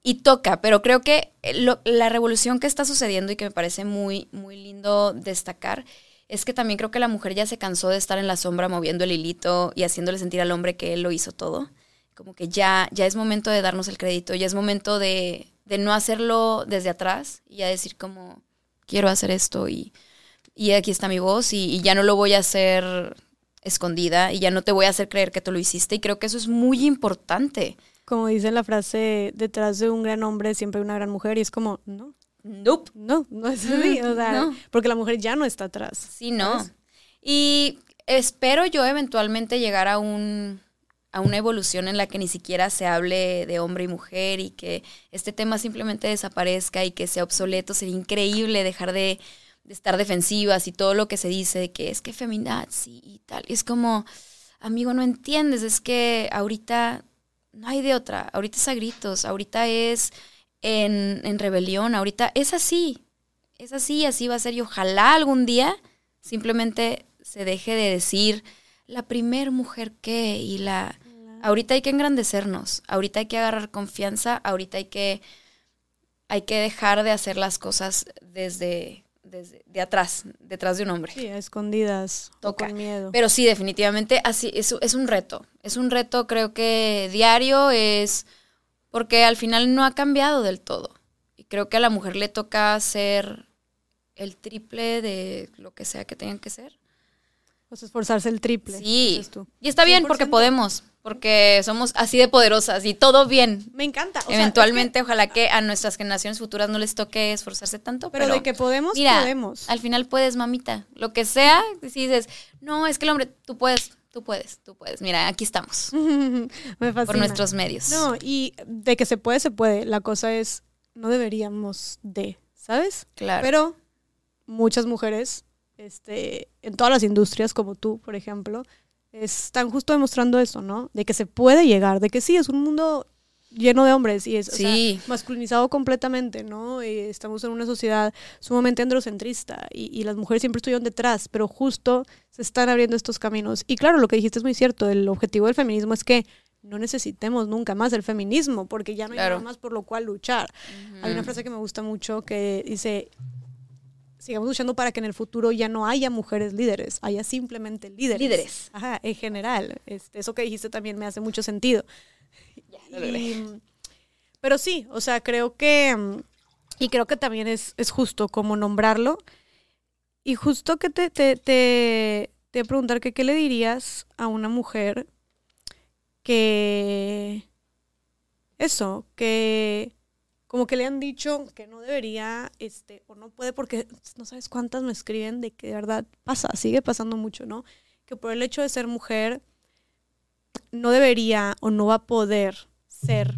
y toca, pero creo que lo- la revolución que está sucediendo y que me parece muy, muy lindo destacar es que también creo que la mujer ya se cansó de estar en la sombra moviendo el hilito y haciéndole sentir al hombre que él lo hizo todo. Como que ya, ya es momento de darnos el crédito, ya es momento de, de no hacerlo desde atrás y ya decir como, quiero hacer esto y, y aquí está mi voz y, y ya no lo voy a hacer escondida y ya no te voy a hacer creer que tú lo hiciste y creo que eso es muy importante. Como dice la frase, detrás de un gran hombre siempre hay una gran mujer, y es como, no, Nope. no, no es así. O sea, no. porque la mujer ya no está atrás. Sí, no. ¿sabes? Y espero yo eventualmente llegar a un a una evolución en la que ni siquiera se hable de hombre y mujer y que este tema simplemente desaparezca y que sea obsoleto. Sería increíble dejar de, de estar defensivas y todo lo que se dice de que es que feminazi y tal. Y es como, amigo, no entiendes, es que ahorita no hay de otra. Ahorita es a gritos, ahorita es en, en rebelión, ahorita es así. Es así, así va a ser. Y ojalá algún día simplemente se deje de decir la primer mujer que y la... Ahorita hay que engrandecernos, ahorita hay que agarrar confianza, ahorita hay que hay que dejar de hacer las cosas desde, desde de atrás, detrás de un hombre. Sí, a escondidas, o Toca. con miedo. Pero sí, definitivamente, así es, es un reto. Es un reto, creo que diario es porque al final no ha cambiado del todo. Y creo que a la mujer le toca ser el triple de lo que sea que tengan que ser. O sea, esforzarse el triple. Sí. tú. Y está bien porque 100%. podemos, porque somos así de poderosas y todo bien. Me encanta. o sea, Eventualmente, ojalá que a nuestras generaciones futuras no les toque esforzarse tanto, pero, de que podemos, mira, podemos. al final puedes, mamita. Lo que sea, si dices, no, es que el hombre, tú puedes, tú puedes, tú puedes. Mira, aquí estamos, Me fascina. por nuestros medios. No, y de que se puede, se puede. La cosa es, no deberíamos de, ¿sabes? claro. Pero muchas mujeres, este, en todas las industrias, como tú, por ejemplo, están justo demostrando eso, ¿no? De que se puede llegar, de que sí, es un mundo lleno de hombres y es o sea, Sí. masculinizado completamente, ¿no? Y estamos en una sociedad sumamente androcentrista y, y las mujeres siempre estuvieron detrás, pero justo se están abriendo estos caminos. Y claro, lo que dijiste es muy cierto, el objetivo del feminismo es que no necesitemos nunca más el feminismo, porque ya no hay Claro. nada más por lo cual luchar. Hay una frase que me gusta mucho que dice, sigamos luchando para que en el futuro ya no haya mujeres líderes, haya simplemente líderes. Líderes. Ajá, en general. Este, eso que dijiste también me hace mucho sentido. Y- pero sí, o sea, creo que, mm, y creo que también es, es justo como nombrarlo. Y justo que te, te, te, te preguntar que qué le dirías a una mujer que, eso, que como que le han dicho que no debería, este, o no puede, porque no sabes cuántas me escriben de que de verdad pasa, sigue pasando mucho, ¿no? Que por el hecho de ser mujer no debería o no va a poder ser,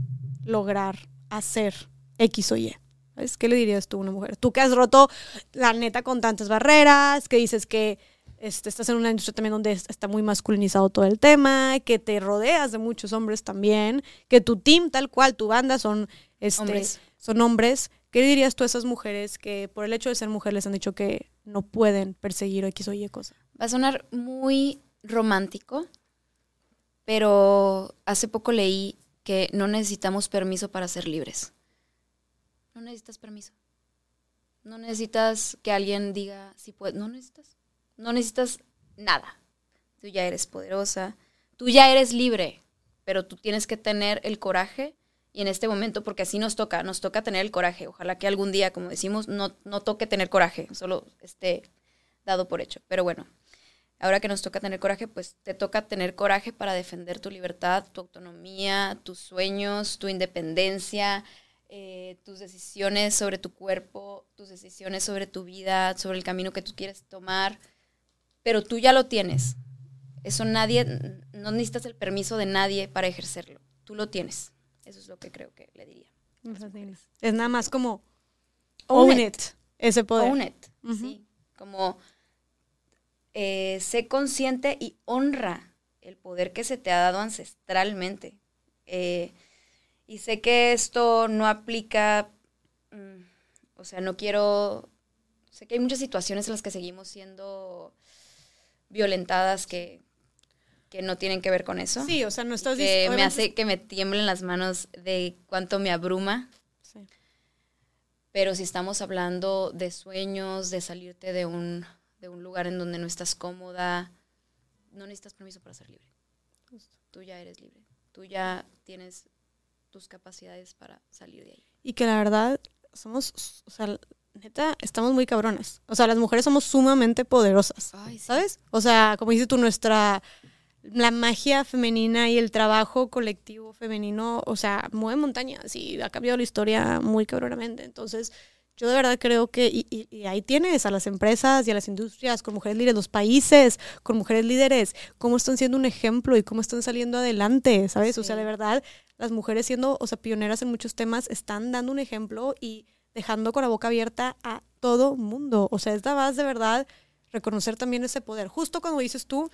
lograr, hacer X o Y. ¿Sabes? ¿Qué le dirías tú a una mujer? Tú que has roto la neta con tantas barreras, que dices que este, estás en una industria también donde es- está muy masculinizado todo el tema, que te rodeas de muchos hombres también, que tu team tal cual, tu banda son este, Hombres. son hombres. ¿Qué le dirías tú a esas mujeres que por el hecho de ser mujeres les han dicho que no pueden perseguir X o Y cosa? Va a sonar muy romántico, pero hace poco leí que no necesitamos permiso para ser libres. No necesitas permiso. No necesitas que alguien diga si puedes. No necesitas. No necesitas nada. Tú ya eres poderosa. Tú ya eres libre. Pero tú tienes que tener el coraje. Y en este momento, porque así nos toca, nos toca tener el coraje. Ojalá que algún día, como decimos, no, no toque tener coraje. Solo esté dado por hecho. Pero bueno, ahora que nos toca tener coraje, pues te toca tener coraje para defender tu libertad, tu autonomía, tus sueños, tu independencia, eh, tus decisiones sobre tu cuerpo, tus decisiones sobre tu vida, sobre el camino que tú quieres tomar. Pero tú ya lo tienes. Eso nadie, no necesitas el permiso de nadie para ejercerlo. Tú lo tienes. Eso es lo que creo que le diría. Es nada más como Own own, it. it. ese poder. Own it. Sí. Como eh, sé consciente y honra el poder que se te ha dado ancestralmente. Eh, y sé que esto no aplica, mm, o sea, no quiero, sé que hay muchas situaciones en las que seguimos siendo violentadas que, que no tienen que ver con eso. Sí, o sea, no estás que diciendo. me hace que me tiemblen las manos de cuánto me abruma Sí. pero si estamos hablando de sueños, de salirte de un, de un lugar en donde no estás cómoda, no necesitas permiso para ser libre. Tú ya eres libre. Tú ya tienes tus capacidades para salir de ahí. Y que la verdad, somos, o sea, neta, estamos muy cabronas. O sea, las mujeres somos sumamente poderosas. ¿Sabes? O sea, como dices tú, nuestra. La magia femenina y el trabajo colectivo femenino, o sea, mueve montañas y ha cambiado la historia muy cabronamente. Entonces, yo de verdad creo que, y, y- y ahí tienes a las empresas y a las industrias con mujeres líderes, los países con mujeres líderes, cómo están siendo un ejemplo y cómo están saliendo adelante, ¿sabes? O sea, de verdad, las mujeres siendo, o sea, pioneras en muchos temas, están dando un ejemplo y dejando con la boca abierta a todo mundo. O sea, es de verdad reconocer también ese poder. Justo cuando dices tú,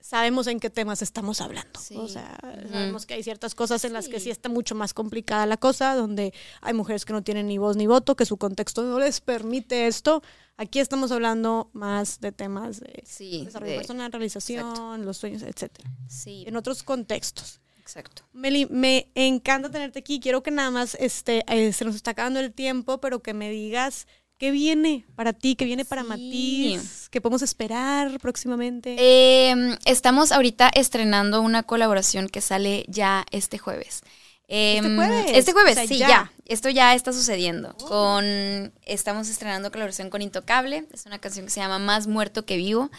sabemos en qué temas estamos hablando. Sí. O sea, sabemos que hay ciertas cosas en las que Sí. está mucho más complicada la cosa, donde hay mujeres que no tienen ni voz ni voto, que su contexto no les permite esto. Aquí estamos hablando más de temas de Sí, desarrollo de- personal, realización, los sueños, etcétera. sí, En otros contextos. Exacto. Meli, me encanta tenerte aquí. Quiero que nada más este, eh, se nos está acabando el tiempo, pero que me digas qué viene para ti, qué viene para Sí. Matiz, qué podemos esperar próximamente. Eh, estamos ahorita estrenando una colaboración que sale ya este jueves. Eh, ¿Este jueves? Este jueves, O sea, sí, ya. ya. Esto ya está sucediendo. Con, estamos estrenando colaboración con Intocable. Es una canción que se llama Más muerto que vivo.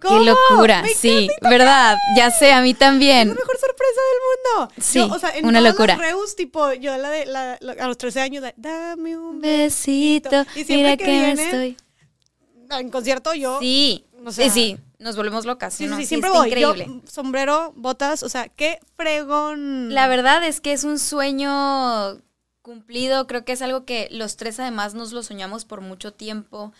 ¿Cómo? ¡Qué locura! Me Sí, ¿verdad? Ya sé, a mí Es también. la mejor sorpresa del mundo. Sí, Yo, o sea, en una locura. reus, tipo, yo la de la, la- a los 13 años, de, dame un besito. besito, Y mira que que, me viene, estoy. En concierto yo. Sí, o sea- sí, sí, nos volvemos locas. Sí, sí, ¿no? sí, Sí, siempre voy. Yo, increíble. sombrero, botas, o sea, qué fregón. La verdad es que es un sueño cumplido. Creo que es algo que los tres además nos lo soñamos por mucho tiempo.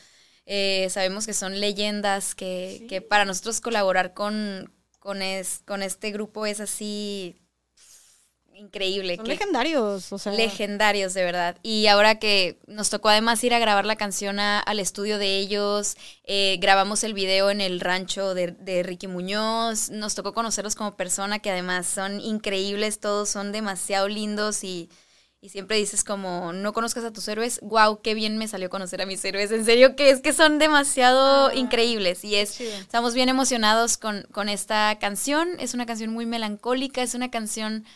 Eh, sabemos que son leyendas, que, que para nosotros colaborar con, con, es- con este grupo es así increíble. Son que- legendarios, o sea. legendarios, de verdad. Y ahora que nos tocó además ir a grabar la canción a- al estudio de ellos, eh, grabamos el video en el rancho de, de Ricky Muñoz, nos tocó conocerlos como persona, que además son increíbles, todos son demasiado lindos y, y siempre dices como, no conozcas a tus héroes, wow, qué bien me salió conocer a mis héroes, en serio que es que son demasiado Ah, increíbles y es... chido. Estamos bien emocionados con, con esta canción. Es una canción muy melancólica, es una canción,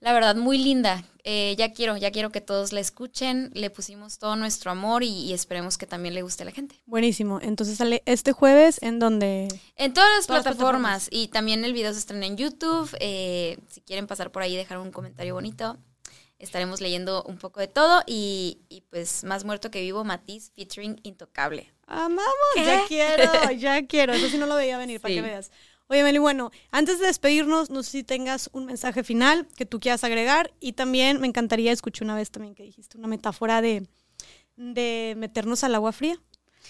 la verdad, muy linda. Eh, ya quiero, ya quiero que todos la escuchen. Le pusimos todo nuestro amor y, y esperemos que también le guste a la gente. Buenísimo. Entonces sale este jueves en donde. En todas las Todas plataformas. Y también el video se estrena en YouTube. Eh, si quieren pasar por ahí dejar un comentario bonito, estaremos leyendo un poco de todo. Y, y pues, más muerto que vivo, Matiz featuring Intocable. Amamos, ya quiero, ya quiero. Eso sí no lo veía venir, para que veas. Oye, Meli, bueno, antes de despedirnos, no sé si tengas un mensaje final que tú quieras agregar y también me encantaría, escuché una vez también que dijiste una metáfora de, de meternos al agua fría.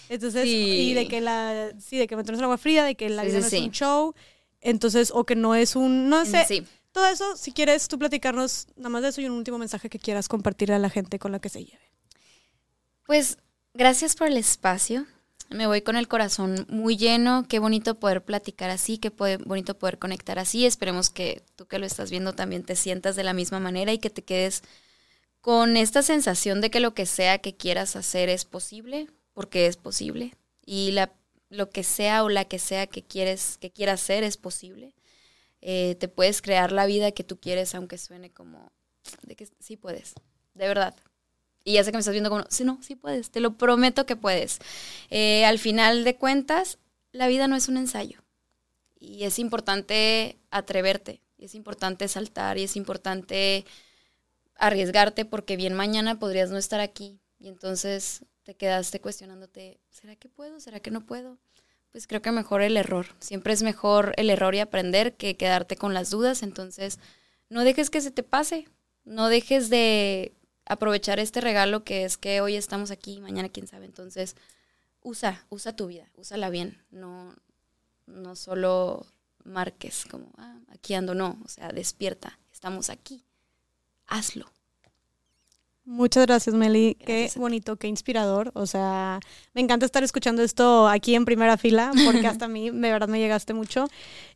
Entonces, Sí. y de que la, sí, de que meternos al agua fría, de que la Sí, vida no es un show, entonces, o que no es un, no sé, Sí. Todo eso, si quieres tú platicarnos nada más de eso y un último mensaje que quieras compartir a la gente con la que se lleve. Pues gracias por el espacio. Me voy con el corazón muy lleno. Qué bonito poder platicar así, qué bonito poder conectar así. Esperemos que tú que lo estás viendo también te sientas de la misma manera y que te quedes con esta sensación de que lo que sea que quieras hacer es posible, porque es posible. Y la, lo que sea o la que sea que quieres que quieras hacer es posible. Eh, te puedes crear la vida que tú quieres, aunque suene como de que sí puedes, de verdad. Y ya sé que me estás viendo como, sí, no, sí puedes, te lo prometo que puedes. Eh, al final de cuentas, la vida no es un ensayo. Y es importante atreverte, y es importante saltar, y es importante arriesgarte, porque bien mañana podrías no estar aquí. Y entonces te quedaste cuestionándote, ¿será que puedo? ¿Será que no puedo? Pues creo que mejor el error. Siempre es mejor el error y aprender que quedarte con las dudas. Entonces, no dejes que se te pase. No dejes de aprovechar este regalo que es que hoy estamos aquí, mañana quién sabe. Entonces, usa, usa tu vida, úsala bien. No, no solo marques como, ah, aquí ando, no. O sea, despierta, estamos aquí. Hazlo. Muchas gracias, Meli. Gracias qué bonito, qué inspirador. O sea, me encanta estar escuchando esto aquí en primera fila, porque hasta a mí, de verdad, me llegaste mucho.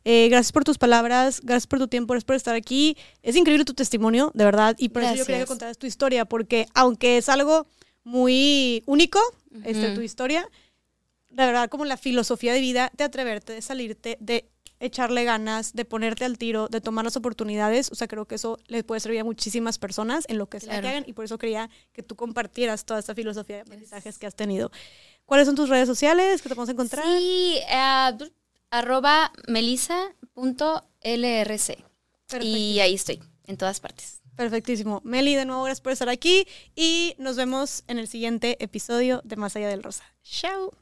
Eh, gracias por tus palabras, gracias por tu tiempo, gracias por estar aquí. Es increíble tu testimonio, de verdad, y por eso yo quería que Gracias. contaras tu historia, porque aunque es algo muy único, este, Ujú. tu historia, de verdad, como la filosofía de vida, de atreverte, de salirte, de echarle ganas, de ponerte al tiro, de tomar las oportunidades. O sea, creo que eso le puede servir a muchísimas personas en lo que Claro. hagan y por eso quería que tú compartieras toda esta filosofía de aprendizajes que has tenido. ¿Cuáles son tus redes sociales que te podemos encontrar? Sí, eh, arroba melisa.lrc. Y ahí estoy, en todas partes. Perfectísimo. Meli, de nuevo, gracias por estar aquí y nos vemos en el siguiente episodio de Más Allá del Rosa. Chao.